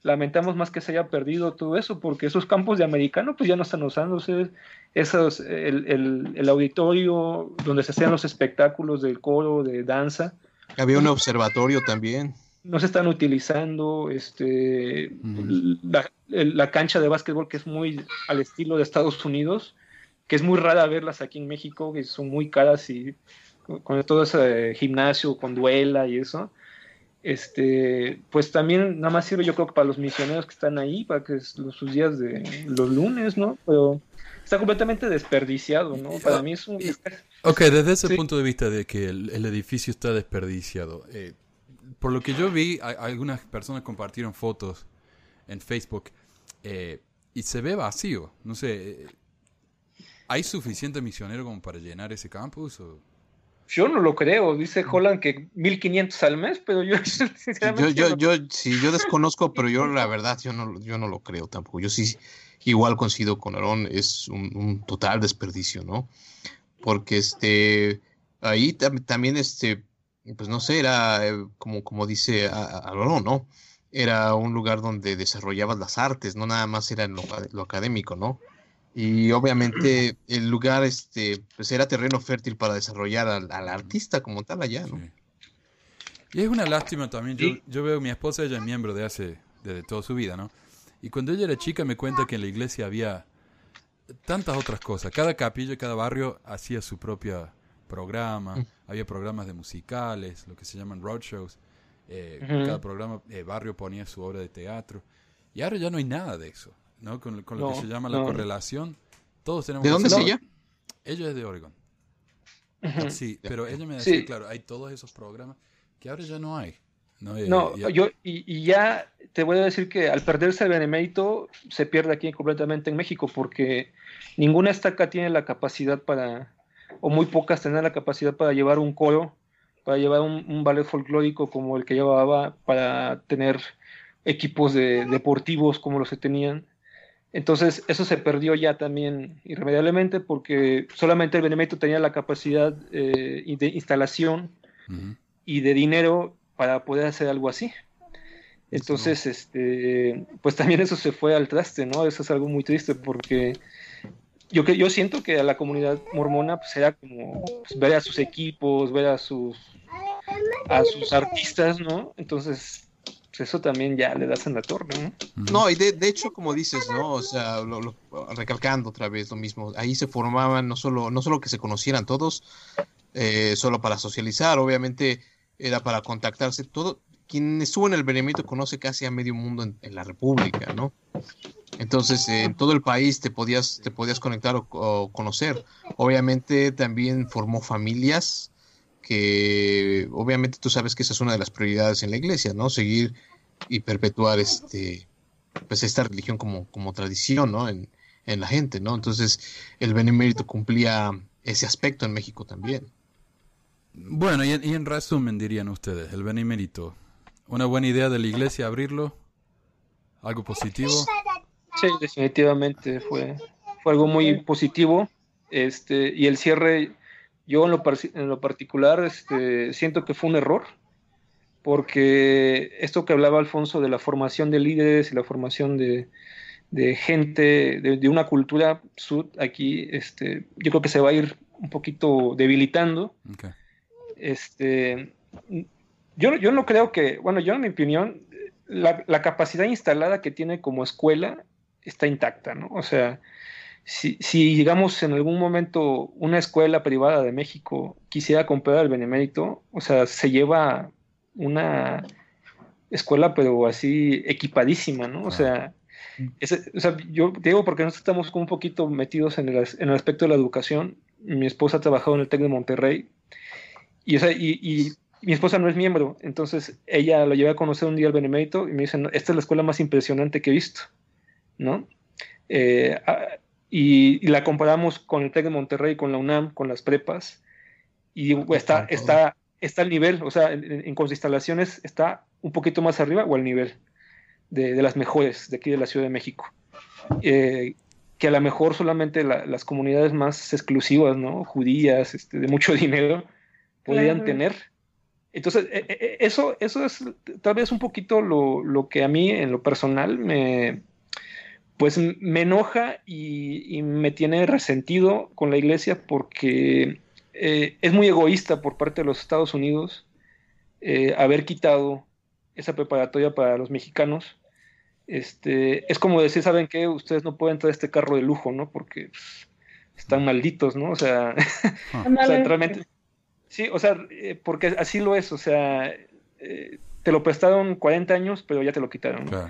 lamentamos más que se haya perdido todo eso, porque esos campos de americano pues ya no están usándose, esos, el, el- el auditorio donde se hacían los espectáculos del coro, de danza, Había un observatorio también. No se están utilizando, este, la, cancha de básquetbol que es muy al estilo de Estados Unidos, que es muy rara verlas aquí en México, que son muy caras y con, con todo ese gimnasio, con duela y eso, este, pues también nada más sirve yo creo que para los misioneros que están ahí, para que es los, sus días de los lunes, ¿no? Pero está completamente desperdiciado, ¿no? Para mí es un... Ok, desde ese Sí. punto de vista de que el, el edificio está desperdiciado, eh, por lo que yo vi, a- algunas personas compartieron fotos en Facebook eh, y se ve vacío. No sé, eh, ¿Hay suficiente misionero como para llenar ese campus? O? Yo no lo creo, dice Holland que 1500 al mes, pero yo sinceramente yo, yo, yo, sí, yo desconozco, pero yo la verdad yo no, yo no lo creo tampoco. Yo sí igual coincido con Aaron, es un, total desperdicio, ¿no? Porque este ahí también este pues no sé, era eh, como, como dice Aaron, ¿no? Era un lugar donde desarrollabas las artes, no nada más era lo, lo académico, ¿no? Y obviamente el lugar este, pues era terreno fértil para desarrollar al, artista como tal allá, ¿no? Y es una lástima también. Yo, yo veo a mi esposa, ella es miembro de hace, de toda su vida, ¿no? Y cuando ella era chica me cuenta que en la iglesia había tantas otras cosas. Cada capilla, cada barrio hacía su propio programa. Mm. Había programas de musicales, lo que se llaman roadshows. Eh, Cada programa, eh, barrio ponía su obra de teatro. Y ahora ya no hay nada de eso. ¿no? Con, lo que se llama la correlación. Todos tenemos ¿De dónde es ella? Ella es de Oregon. Sí, pero ella me decía, claro, hay todos esos programas que ahora ya no hay. No, eh, yo, y, ya te voy a decir que al perderse el benemérito se pierde aquí completamente en México porque ninguna estaca tiene la capacidad para, o muy pocas tienen la capacidad para llevar un coro, para llevar un, un ballet folclórico como el que llevaba, para tener equipos de, deportivos como los que tenían. Entonces, eso se perdió ya también irremediablemente porque solamente el Benemérito tenía la capacidad eh, de instalación y de dinero para poder hacer algo así. Entonces, este, pues también eso se fue al traste, ¿no? Eso es algo muy triste porque yo, yo siento que a la comunidad mormona pues era como pues, ver a sus equipos, ver a sus, a sus artistas, ¿no? Entonces, pues, eso también ya le das en la torre, ¿no? No, y de, hecho, como dices, ¿no? O sea, recalcando otra vez lo mismo, ahí se formaban no solo, no solo que se conocieran todos, eh, solo para socializar, obviamente era para contactarse, todo, quien estuvo en el Benemérito conoce casi a medio mundo en, la República, ¿no? Entonces, en todo el país te podías, te podías conectar o, conocer. Obviamente también formó familias, que obviamente tú sabes que esa es una de las prioridades en la iglesia, ¿no? Seguir y perpetuar este pues esta religión como, como tradición, ¿no? En, en la gente, ¿no? Entonces el benemérito cumplía ese aspecto en México también. Bueno, y en, resumen dirían ustedes, el benemérito, una buena idea de la iglesia abrirlo, algo positivo. Sí, definitivamente fue, fue algo muy positivo, este, y el cierre yo en lo, en lo particular este, siento que fue un error, porque esto que hablaba Alfonso de la formación de líderes y la formación de, gente, de, una cultura sud aquí, este, yo creo que se va a ir un poquito debilitando. Este, yo, yo no creo que, bueno, yo en mi opinión, la, la, capacidad instalada que tiene como escuela está intacta, ¿no? O sea, si, si, digamos, en algún momento una escuela privada de México quisiera comprar el Benemérito, o sea, se lleva una escuela, pero así equipadísima, ¿no? O sea, o sea yo digo porque nosotros estamos un poquito metidos en el, en el, aspecto de la educación. Mi esposa ha trabajado en el TEC de Monterrey y, o sea, y, y, mi esposa no es miembro, entonces ella lo lleva a conocer un día al Benemérito y me dice, esta es la escuela más impresionante que he visto, ¿no? Eh, y, la comparamos con el TEC de Monterrey, con la UNAM, con las prepas, y está, está, está al nivel, o sea, en, con sus instalaciones está un poquito más arriba o al nivel de, de las mejores de aquí de la Ciudad de México. Eh, que a lo mejor solamente las comunidades más exclusivas, ¿no? Judías, este, de mucho dinero, podrían tener. Entonces, e, e, e, eso, eso es tal vez un poquito lo, lo que a mí, en lo personal, me, pues me enoja y, me tiene resentido con la iglesia porque eh, es muy egoísta por parte de los Estados Unidos eh, haber quitado esa preparatoria para los mexicanos. Este, es como decir, ¿saben qué? Ustedes no pueden traer este carro de lujo, ¿no? Porque pues, están malditos, ¿no? O sea, realmente... Sí, o sea, eh, porque así lo es, o sea, te lo prestaron 40 años, pero ya te lo quitaron. ¿no?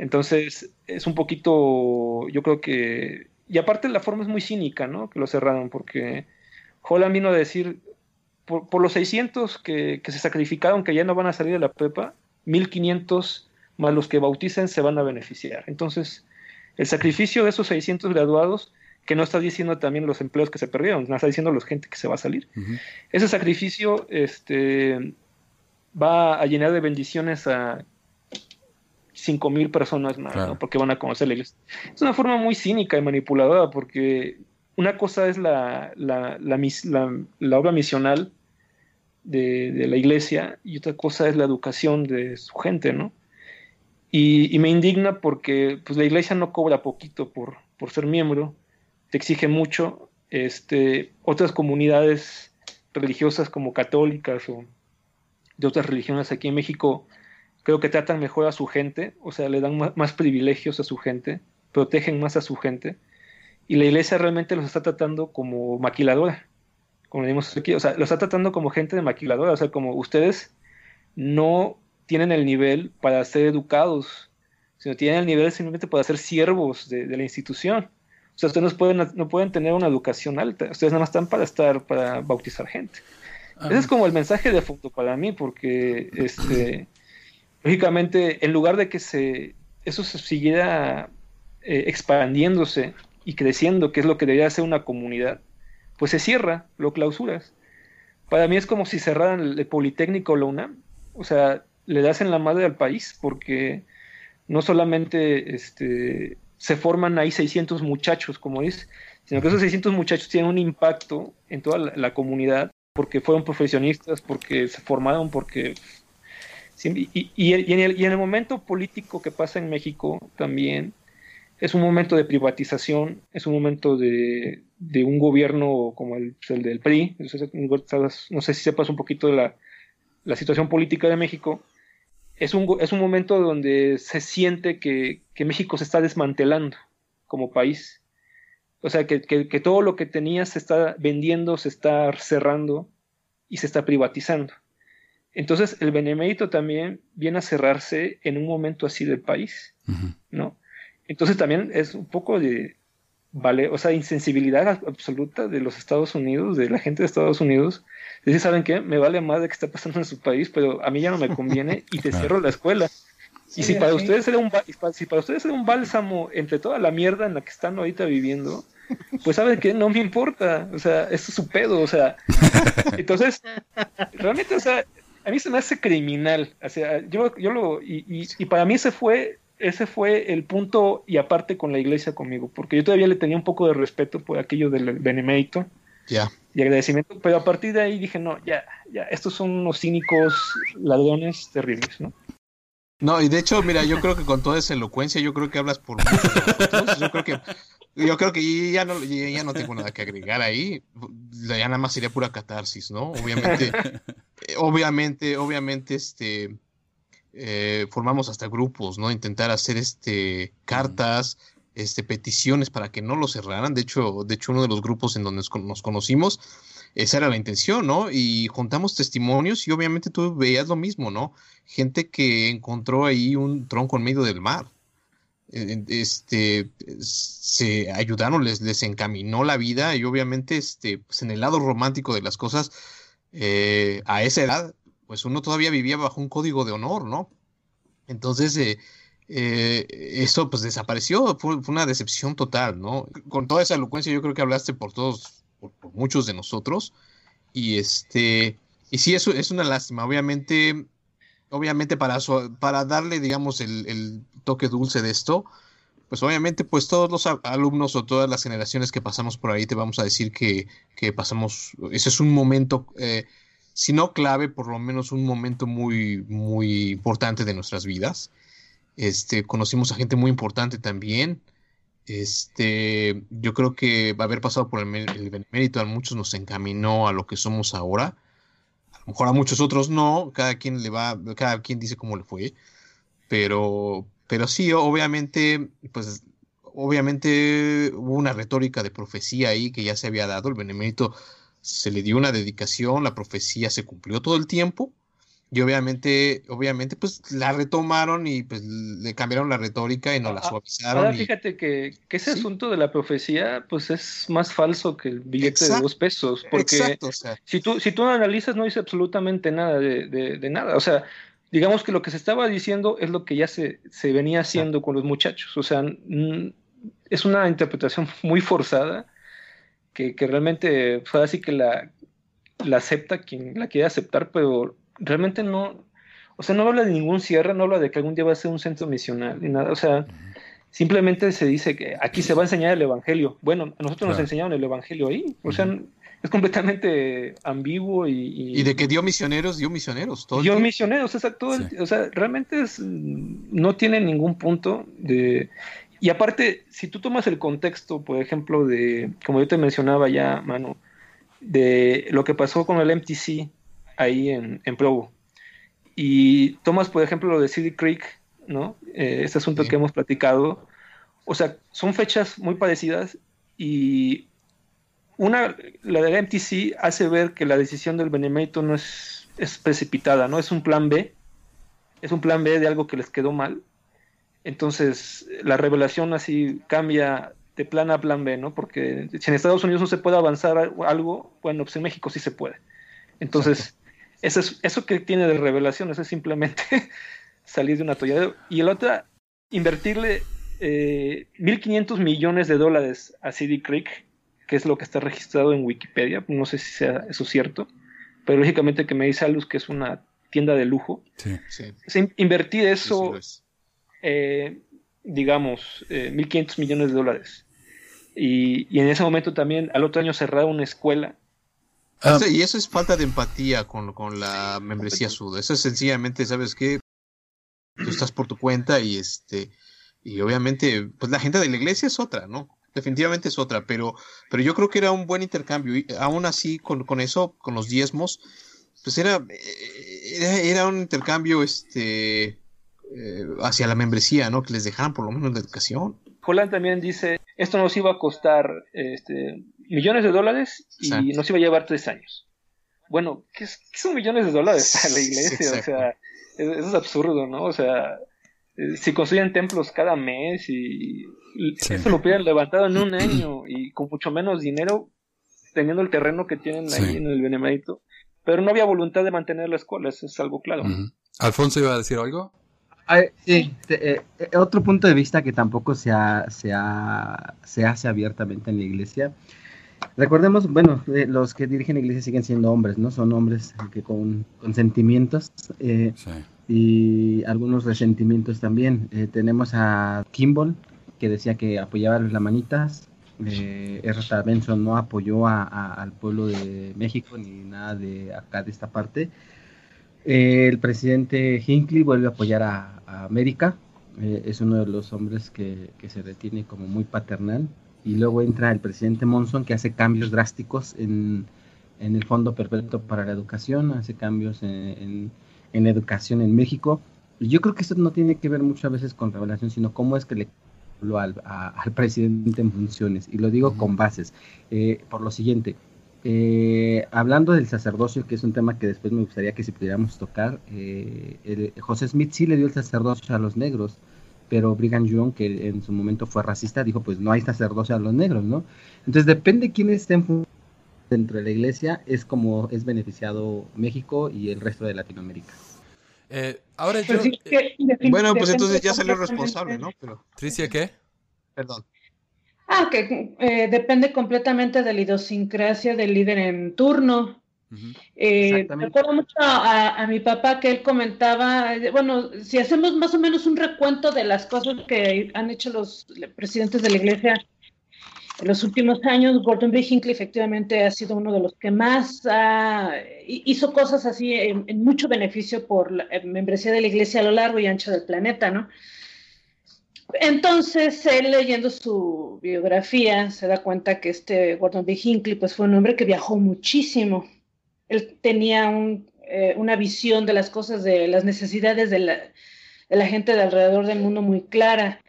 Entonces, es un poquito, yo creo que, y aparte la forma es muy cínica, ¿no? Que lo cerraron, porque Holland vino a decir, por, los 600 que, se sacrificaron, que ya no van a salir de la prepa, 1500 más los que bauticen se van a beneficiar. Entonces, el sacrificio de esos 600 graduados, que no está diciendo también los empleos que se perdieron, no está diciendo la gente que se va a salir. Ese sacrificio este, va a llenar de bendiciones a cinco mil personas más, ¿no? porque van a conocer la iglesia. Es una forma muy cínica y manipuladora, porque una cosa es la, la, la, obra misional de, de, la iglesia y otra cosa es la educación de su gente, ¿no? Y, y, me indigna porque pues, la iglesia no cobra poquito por, por ser miembro, te exige mucho. Este, otras comunidades religiosas como católicas o de otras religiones aquí en México creo que tratan mejor a su gente, o sea, le dan más, privilegios a su gente, protegen más a su gente, y la iglesia realmente los está tratando como maquiladora, como decimos aquí, o sea, los está tratando como gente de maquiladora, o sea, como ustedes no tienen el nivel para ser educados, sino tienen el nivel simplemente para ser siervos de, la institución. O sea, ustedes no pueden, no pueden tener una educación alta, ustedes nada más están para estar, para bautizar gente. Ese es como el mensaje de fondo para mí, porque este, lógicamente, en lugar de que se, eso se siguiera eh, expandiéndose y creciendo, que es lo que debería ser una comunidad, pues se cierra, lo clausuras. Para mí es como si cerraran el, Politécnico o la UNAM. O sea, le das en la madre al país porque no solamente este, se forman ahí 600 muchachos, como dice, sino que esos 600 muchachos tienen un impacto en toda la comunidad porque fueron profesionistas, porque se formaron, porque y, en el, momento político que pasa en México también es un momento de privatización, es un momento de, un gobierno como el, del PRI, no sé si sepas un poquito de la, situación política de México, es un, es un momento donde se siente que, México se está desmantelando como país. O sea, que, que todo lo que tenía se está vendiendo, se está cerrando y se está privatizando. Entonces, el benemérito también viene a cerrarse en un momento así del país, ¿no? Entonces también es un poco de, vale, o sea, insensibilidad absoluta de los Estados Unidos, de la gente de Estados Unidos. Decir, ¿saben qué? Me vale más de qué está pasando en su país, pero a mí ya no me conviene y te cierro la escuela. y si para ustedes era un si para ustedes era un bálsamo entre toda la mierda en la que están ahorita viviendo, pues saben que no me importa, o sea, esto es su pedo, o sea, entonces, realmente, o sea, a mí se me hace criminal. O sea, yo, yo lo, y, y, para mí ese fue, ese fue el punto y aparte con la iglesia conmigo, porque yo todavía le tenía un poco de respeto por aquello del benemérito. Ya. Y agradecimiento, pero a partir de ahí dije, no, ya, ya, estos son unos cínicos ladrones terribles, ¿no? No, y de hecho, mira, yo creo que con toda esa elocuencia, yo creo que hablas por muchos Yo creo que, yo creo que ya no, ya no tengo nada que agregar ahí. Ya nada más sería pura catarsis, ¿no? Obviamente, eh, obviamente, obviamente, este, eh, formamos hasta grupos, ¿no? Intentar hacer, este, cartas, este, peticiones para que no lo cerraran. De hecho, de hecho, uno de los grupos en donde nos conocimos, esa era la intención, ¿no? Y juntamos testimonios y obviamente tú veías lo mismo, ¿no? Gente que encontró ahí un tronco en medio del mar. Este, se ayudaron, les, les encaminó la vida y obviamente, este, pues en el lado romántico de las cosas, eh, a esa edad, pues uno todavía vivía bajo un código de honor, ¿no? Entonces, eh, eh, eso pues desapareció, fue, una decepción total, ¿no? Con toda esa elocuencia yo creo que hablaste por todos por, muchos de nosotros. Y este, y sí, eso es una lástima. Obviamente, obviamente para, para darle, digamos, el, toque dulce de esto, pues obviamente, pues todos los alumnos o todas las generaciones que pasamos por ahí te vamos a decir que, que pasamos, ese es un momento, eh, si no clave, por lo menos un momento muy, muy importante de nuestras vidas. Este, conocimos a gente muy importante también. Este, yo creo que haber pasado por el, el benemérito a muchos nos encaminó a lo que somos ahora. Mejor a muchos otros no, cada quien le va, cada quien dice cómo le fue. Pero, pero sí, obviamente, pues, obviamente hubo una retórica de profecía ahí que ya se había dado. El benemérito se le dio una dedicación, la profecía se cumplió todo el tiempo y obviamente, obviamente, pues la retomaron y pues le cambiaron la retórica y no la ah, suavizaron. Ahora fíjate que, ese asunto de la profecía, pues es más falso que el billete de dos pesos. Porque si, tú, si tú analizas, no dice absolutamente nada de, nada. O sea, digamos que lo que se estaba diciendo es lo que ya se, se venía haciendo con los muchachos. O sea, es una interpretación muy forzada que, que realmente fue así que la, la acepta quien la quiere aceptar, pero realmente no, o sea, no habla de ningún cierre, no habla de que algún día va a ser un centro misional, ni nada, o sea, simplemente se dice que aquí se va a enseñar el Evangelio. Bueno, a nosotros nos enseñaron el Evangelio ahí, o sea, es completamente ambiguo y... Y de que dio misioneros, dio misioneros. Todo tiempo. misioneros, exacto, todo el- Sí. o sea, realmente es, no tiene ningún punto de... Y aparte, si tú tomas el contexto, por ejemplo, de, como yo te mencionaba ya, mano, de lo que pasó con el MTC ahí en, en Provo, y tomas, por ejemplo, lo de City Creek, ¿no? Eh, este asunto Sí. que hemos platicado, o sea, son fechas muy parecidas y una, la del MTC hace ver que la decisión del Benemérito no es, es precipitada, ¿no? Es un plan B, es un plan B de algo que les quedó mal. Entonces, la revelación así cambia de plan a plan B, ¿no? Porque si en Estados Unidos no se puede avanzar algo, bueno, pues en México sí se puede. Entonces, eso, es, eso que tiene de revelación, eso es simplemente salir de un atolladero. Y el otro, invertirle eh, 1.500 millones de dólares a CD Creek, que es lo que está registrado en Wikipedia, no sé si sea eso cierto, pero lógicamente que me dice Alus que es una tienda de lujo. Sí. Sí, in- invertir sí eso, es. eh, digamos, eh, 1.500 millones de dólares. Y, y en ese momento también, al otro año cerrar una escuela. Ah, y eso es falta de empatía con, con la membresía sud. Eso es sencillamente, ¿sabes qué? Tú estás por tu cuenta y este y obviamente pues la gente de la iglesia es otra, ¿no? Definitivamente es otra, pero pero yo creo que era un buen intercambio y aún así con, con eso, con los diezmos, pues era eh, era, era un intercambio este eh, hacia la membresía, ¿no? Que les dejaban por lo menos la educación. Holland también dice, esto nos iba a costar este, millones de dólares y Exacto. nos iba a llevar tres años. Bueno, ¿qué, es- qué son millones de dólares para la iglesia? O sea, eso es absurdo, ¿no? O sea, eh, si construyen templos cada mes y, Sí. eso lo hubieran levantado en un año y con mucho menos dinero, teniendo el terreno que tienen ahí Sí. en el Benemérito. Pero no había voluntad de mantener la escuela, eso es algo claro. Alfonso iba a decir algo. Ay, sí, te- eh, eh, otro punto de vista que tampoco se, ha- se, ha- se hace abiertamente en la iglesia. Recordemos, bueno, eh, los que dirigen la iglesia siguen siendo hombres, ¿no? Son hombres que con, con sentimientos eh, Sí. y algunos resentimientos también. Eh, tenemos a Kimball, que decía que apoyaba a los lamanitas. Eh, Erta Benson no apoyó a- a- al pueblo de México ni nada de acá de esta parte. Eh, el presidente Hinckley vuelve a apoyar a, a América. Es uno de los hombres que, que se retiene como muy paternal. Y luego entra el presidente Monson, que hace cambios drásticos en, en el Fondo Perpetuo para la Educación, hace cambios en, en, en educación en México. Yo creo que esto no tiene que ver muchas veces con revelación, sino cómo es que le al, a- al presidente en funciones. Y lo digo con bases. Eh, por lo siguiente, eh, hablando del sacerdocio, que es un tema que después me gustaría que si pudiéramos tocar, eh, el- José Smith sí le dio el sacerdocio a los negros, pero Brigham Young, que en su momento fue racista, dijo, pues no hay sacerdocio a los negros, ¿no? Entonces depende quién esté en dentro de la iglesia, es como es beneficiado México y el resto de Latinoamérica. Eh, ahora yo. Sí, defin- Bueno, pues entonces ya salió responsable, ¿no? Pero, Tricia, ¿qué? perdón. Ah, que eh, depende completamente de la idiosincrasia del líder en turno. Eh, Exactamente. recuerdo mucho a, a mi papá que él comentaba, bueno, si hacemos más o menos un recuento de las cosas que han hecho los presidentes de la iglesia en los últimos años, Gordon B. Hinckley efectivamente ha sido uno de los que más hizo cosas así en, en mucho beneficio por la eh, membresía de la iglesia a lo largo y ancho del planeta, ¿no? Entonces, él leyendo su biografía se da cuenta que este Gordon B. Hinckley pues, fue un hombre que viajó muchísimo. Él tenía un, eh, una visión de las cosas, de las necesidades de la, de la gente de alrededor del mundo muy clara.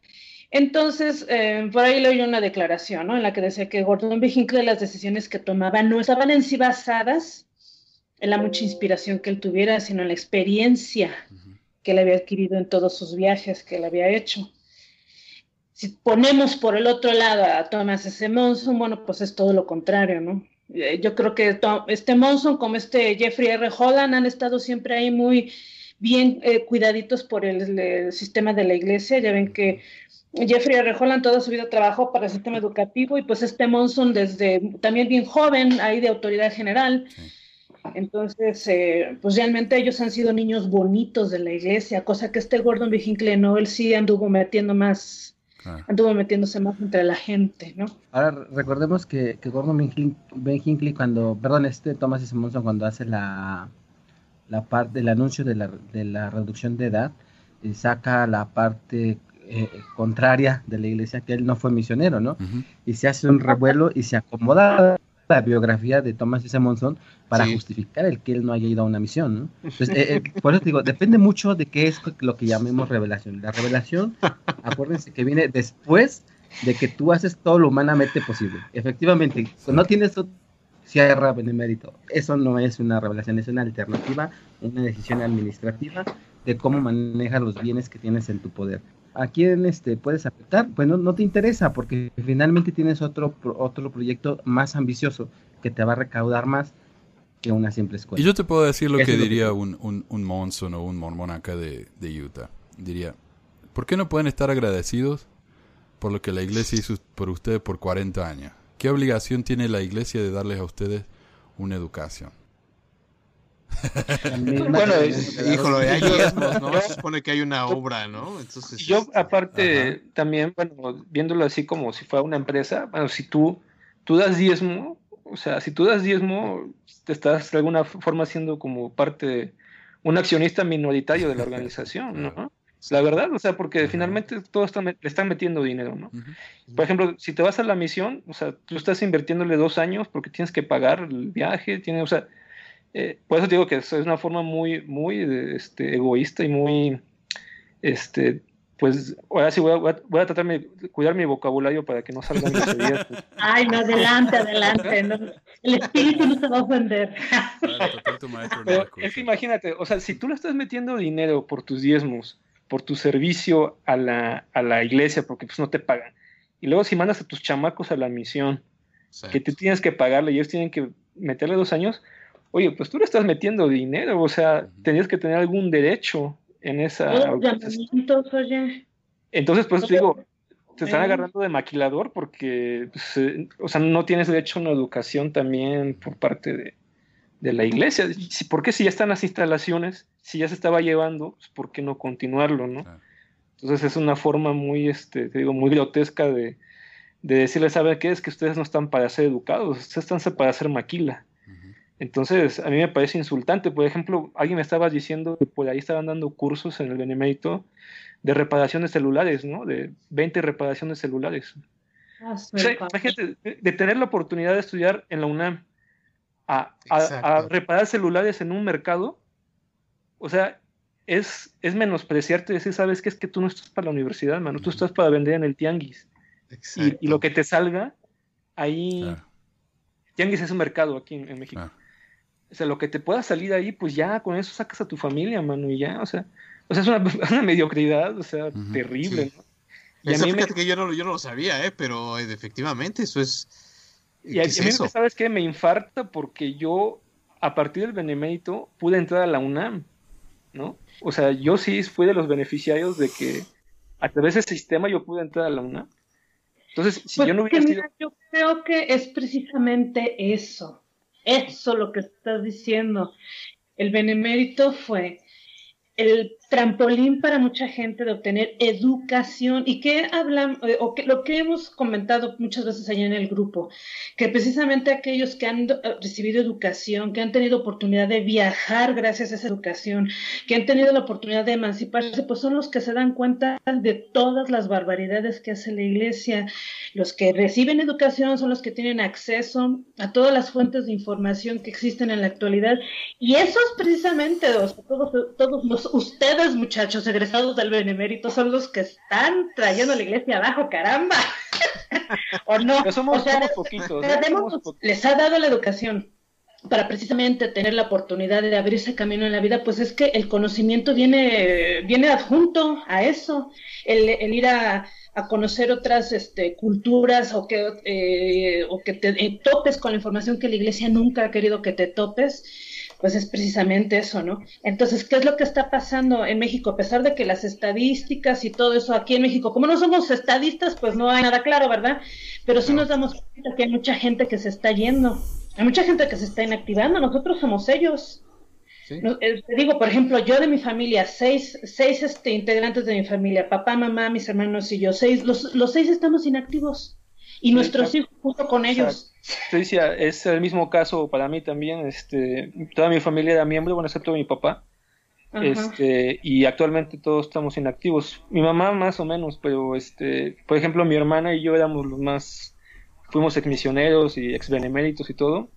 Entonces, eh, por ahí leí una declaración ¿no? en la que decía que Gordon B. Hinckley las decisiones que tomaba no estaban en sí basadas en la mucha inspiración que él tuviera, sino en la experiencia que él había adquirido en todos sus viajes que él había hecho. Si ponemos por el otro lado a Thomas S. Monson, bueno, pues es todo lo contrario, ¿no? Eh, Yo creo que to- este Monson como este Jeffrey R. Holland han estado siempre ahí muy bien eh, cuidaditos por el, el, sistema de la iglesia. Ya ven que Jeffrey R. Holland toda su vida trabajó para el sistema educativo y pues este Monson desde también bien joven, ahí de autoridad general. Sí. Entonces, eh, pues realmente ellos han sido niños bonitos de la iglesia, cosa que este Gordon B. Hinckley no, él sí anduvo metiendo más, ah. anduvo metiéndose más entre la gente, ¿no? Ahora recordemos que, que Gordon B. Hinckley cuando, perdón, este Thomas S. Monson cuando hace la, la parte del anuncio de la, de la reducción de edad, eh, saca la parte eh, contraria de la iglesia, que él no fue misionero, ¿no? Uh -huh. Y se hace un revuelo y se acomoda la biografía de Thomas S. Monson para sí. justificar el que él no haya ido a una misión. ¿no? Entonces, eh, eh, por eso te digo, depende mucho de qué es lo que llamemos revelación. La revelación, acuérdense que viene después de que tú haces todo lo humanamente posible. Efectivamente, no tienes cierra benemérito. Eso no es una revelación, es una alternativa, una decisión administrativa de cómo manejas los bienes que tienes en tu poder. ¿A quién este, puedes afectar? Pues no, no, te interesa porque finalmente tienes otro, otro proyecto más ambicioso que te va a recaudar más que una simple escuela. Y yo te puedo decir lo que diría lo que... Un, un, un, Monson o un mormón acá de, de, Utah. Diría, ¿por qué no pueden estar agradecidos por lo que la iglesia hizo por ustedes por 40 años? ¿Qué obligación tiene la iglesia de darles a ustedes una educación? Bueno, híjole, hay diezmos, ¿no? Se supone que hay una obra, ¿no? Entonces, yo aparte ajá. también, bueno, viéndolo así como si fuera una empresa, bueno, si tú, tú das diezmo, o sea, si tú das diezmo, te estás de alguna forma siendo como parte de un accionista minoritario de la organización, ¿no? La verdad, o sea, porque finalmente todos están, le están metiendo dinero, ¿no? Por ejemplo, si te vas a la misión, o sea, tú estás invirtiéndole dos años porque tienes que pagar el viaje, tiene, o sea, eh, por eso digo que es una forma muy, muy este, egoísta y muy, este, pues, ahora sí voy a, voy a tratar de cuidar mi vocabulario para que no salgan groserías. Ay, no, adelante, adelante. No, el espíritu no se va a ofender. Pero es que imagínate, o sea, si tú le estás metiendo dinero por tus diezmos, por tu servicio a la, a la iglesia, porque pues no te pagan, y luego si mandas a tus chamacos a la misión, que tú tienes que pagarle y ellos tienen que meterle dos años, oye, pues tú le estás metiendo dinero, o sea, tenías que tener algún derecho en esa oye. Entonces, pues oye, digo, te están agarrando de maquilador porque, pues, eh, o sea, no tienes derecho a una educación también por parte de, de la iglesia. ¿Por qué si ya están las instalaciones, si ya se estaba llevando, pues, ¿por qué no continuarlo, no? Entonces es una forma muy, este, te digo, muy grotesca de, de decirles, ¿saben qué? Es que ustedes no están para ser educados, ustedes están para ser maquila. Entonces, a mí me parece insultante. Por ejemplo, alguien me estaba diciendo que por ahí estaban dando cursos en el Benemérito de reparaciones celulares, ¿no? De 20 reparaciones celulares. Ah, o sea, imagínate, de, tener la oportunidad de estudiar en la UNAM a, a, a, reparar celulares en un mercado, o sea, es, es menospreciarte y decir, ¿sabes qué? Es que tú no estás para la universidad, mano, tú estás para vender en el tianguis. Y, y, lo que te salga, ahí... Claro. Tianguis es un mercado aquí en, en México. Ah o sea, lo que te pueda salir ahí, pues ya con eso sacas a tu familia, mano, y ya, o sea, o sea, es una, una mediocridad, o sea, uh -huh, terrible, sí. ¿no? Y eso, a mí fíjate me... que yo no, yo no lo sabía, ¿eh? pero efectivamente eso es... Y a, es a mí, eso? ¿sabes qué? Me infarta porque yo, a partir del benemérito, pude entrar a la UNAM, ¿no? O sea, yo sí fui de los beneficiarios de que a través del sistema yo pude entrar a la UNAM. Entonces, si pues yo no hubiera mira, sido... Yo creo que es precisamente eso eso lo que estás diciendo. El benemérito fue el trampolín para mucha gente de obtener educación. Y que hablan eh, o que lo que hemos comentado muchas veces allá en el grupo que precisamente aquellos que han eh, recibido educación que han tenido oportunidad de viajar gracias a esa educación que han tenido la oportunidad de emanciparse pues son los que se dan cuenta de todas las barbaridades que hace la iglesia. Los que reciben educación son los que tienen acceso a todas las fuentes de información que existen en la actualidad. Y esos precisamente todos todos los ustedes muchachos egresados del Benemérito son los que están trayendo la iglesia abajo, caramba. ¿O no? Pero somos, o sea, somos poquitos. ¿eh? Somos poquitos. Les ha dado la educación para precisamente tener la oportunidad de abrirse camino en la vida, pues es que el conocimiento viene, viene adjunto a eso, el, el ir a, a, conocer otras este, culturas o que, eh, o que te eh, topes con la información que la iglesia nunca ha querido que te topes pues es precisamente eso, ¿no? Entonces, ¿qué es lo que está pasando en México? A pesar de que las estadísticas y todo eso aquí en México, como no somos estadistas, pues no hay nada claro, ¿verdad? Pero sí nos damos cuenta que hay mucha gente que se está yendo, hay mucha gente que se está inactivando, nosotros somos ellos. Eh, te digo, por ejemplo, yo de mi familia, seis, seis este, integrantes de mi familia, papá, mamá, mis hermanos y yo, seis, los, los seis estamos inactivos y nuestros hijos junto con ellos. Decía, es el mismo caso para mí también. Este, toda mi familia era miembro, bueno, excepto mi papá. Este, y actualmente todos estamos inactivos. Mi mamá más o menos, pero este, por ejemplo, mi hermana y yo éramos los más, fuimos ex misioneros y ex beneméritos y todo.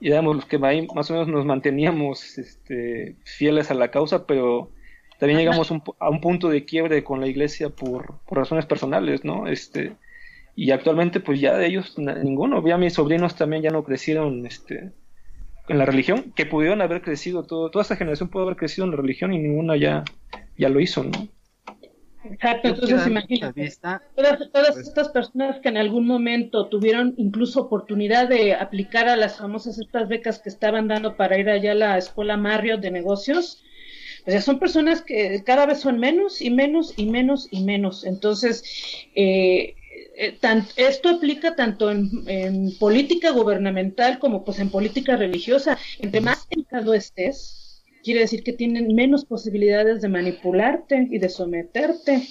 Y éramos los que más o menos nos manteníamos este, fieles a la causa, pero también llegamos a un punto de quiebre con la iglesia por, por razones personales, ¿no? Este, y actualmente pues ya de ellos ninguno, ya mis sobrinos también ya no crecieron este en la religión, que pudieron haber crecido, todo, toda esta generación pudo haber crecido en la religión y ninguna ya, ya lo hizo, ¿no? Exacto, entonces imagínate, todas, todas pues estas personas que en algún momento tuvieron incluso oportunidad de aplicar a las famosas estas becas que estaban dando para ir allá a la escuela Mario de negocios, pues ya son personas que cada vez son menos y menos y menos y menos. Entonces, eh, eh, esto aplica tanto en, política gubernamental como pues en política religiosa. Entre más educado estés, quiere decir que tienen menos posibilidades de manipularte y de someterte.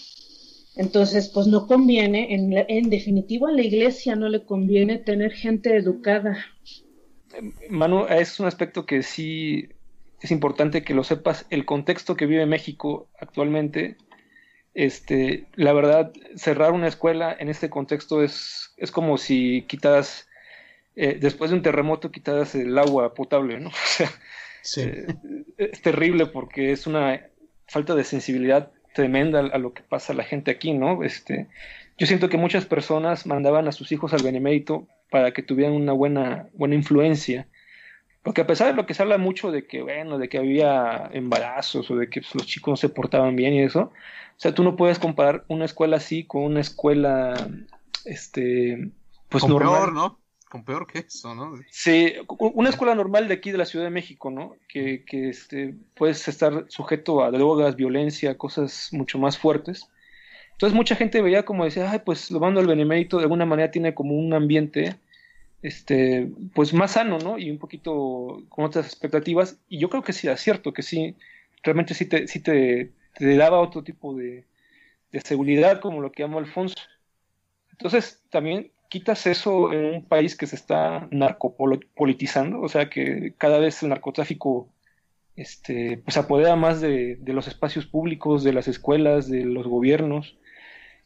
Entonces, pues no conviene, en, en definitivo a la iglesia no le conviene tener gente educada. Manu, es un aspecto que sí es importante que lo sepas. El contexto que vive México actualmente este, la verdad, cerrar una escuela en este contexto es, es como si quitaras, eh, después de un terremoto, quitaras el agua potable, ¿no? O sea, eh, es terrible porque es una falta de sensibilidad tremenda a, lo que pasa a la gente aquí, ¿no? Este, yo siento que muchas personas mandaban a sus hijos al benemérito para que tuvieran una buena, buena influencia. Porque a pesar de lo que se habla mucho de que, bueno, de que había embarazos o de que pues, los chicos no se portaban bien y eso, o sea, tú no puedes comparar una escuela así con una escuela, este, pues con normal. peor, ¿no? Con peor que eso, ¿no? Sí, una escuela normal de aquí de la Ciudad de México, ¿no? Que, que este, puedes estar sujeto a drogas, violencia, cosas mucho más fuertes. Entonces mucha gente veía como decía, ay, pues lo mando al benemérito, de alguna manera tiene como un ambiente, este, pues más sano, ¿no? Y un poquito con otras expectativas. Y yo creo que sí era cierto, que sí, realmente sí te, sí te, te daba otro tipo de, seguridad, como lo que llamó Alfonso. Entonces, también quitas eso en un país que se está narcopolitizando, o sea que cada vez el narcotráfico este, pues apodera más de, de, los espacios públicos, de las escuelas, de los gobiernos.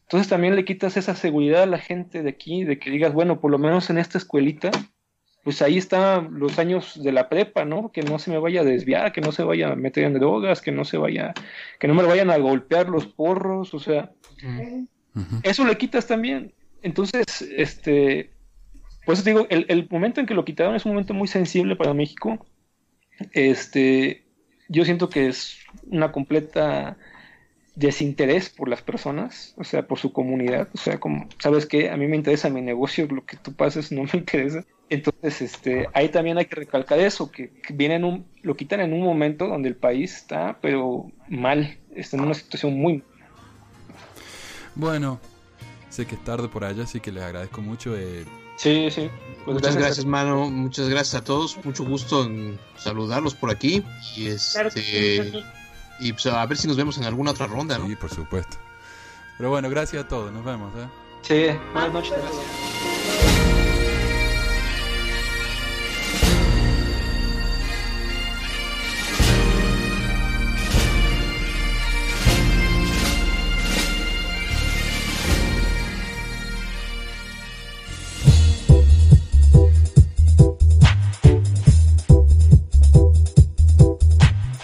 Entonces también le quitas esa seguridad a la gente de aquí, de que digas, bueno, por lo menos en esta escuelita pues ahí están los años de la prepa, ¿no? Que no se me vaya a desviar, que no se vaya a meter en drogas, que no se vaya, que no me vayan a golpear los porros, o sea, eso le quitas también. Entonces, este, pues digo, el, el, momento en que lo quitaron es un momento muy sensible para México. Este, yo siento que es una completa desinterés por las personas, o sea, por su comunidad, o sea, como, ¿sabes qué? A mí me interesa mi negocio, lo que tú pases no me interesa. Entonces, este, ahí también hay que recalcar eso, que, viene en un, lo quitan en un momento donde el país está, pero mal, está en una situación muy... Bueno, sé que es tarde por allá, así que les agradezco mucho. Eh. Sí, sí. Pues muchas gracias, mano. Muchas gracias a todos. Mucho gusto en saludarlos por aquí. Y este. Y pues a ver si nos vemos en alguna otra ronda, ¿no? Sí, por supuesto. Pero bueno, gracias a todos. Nos vemos, ¿eh? Sí, buenas noches. Gracias.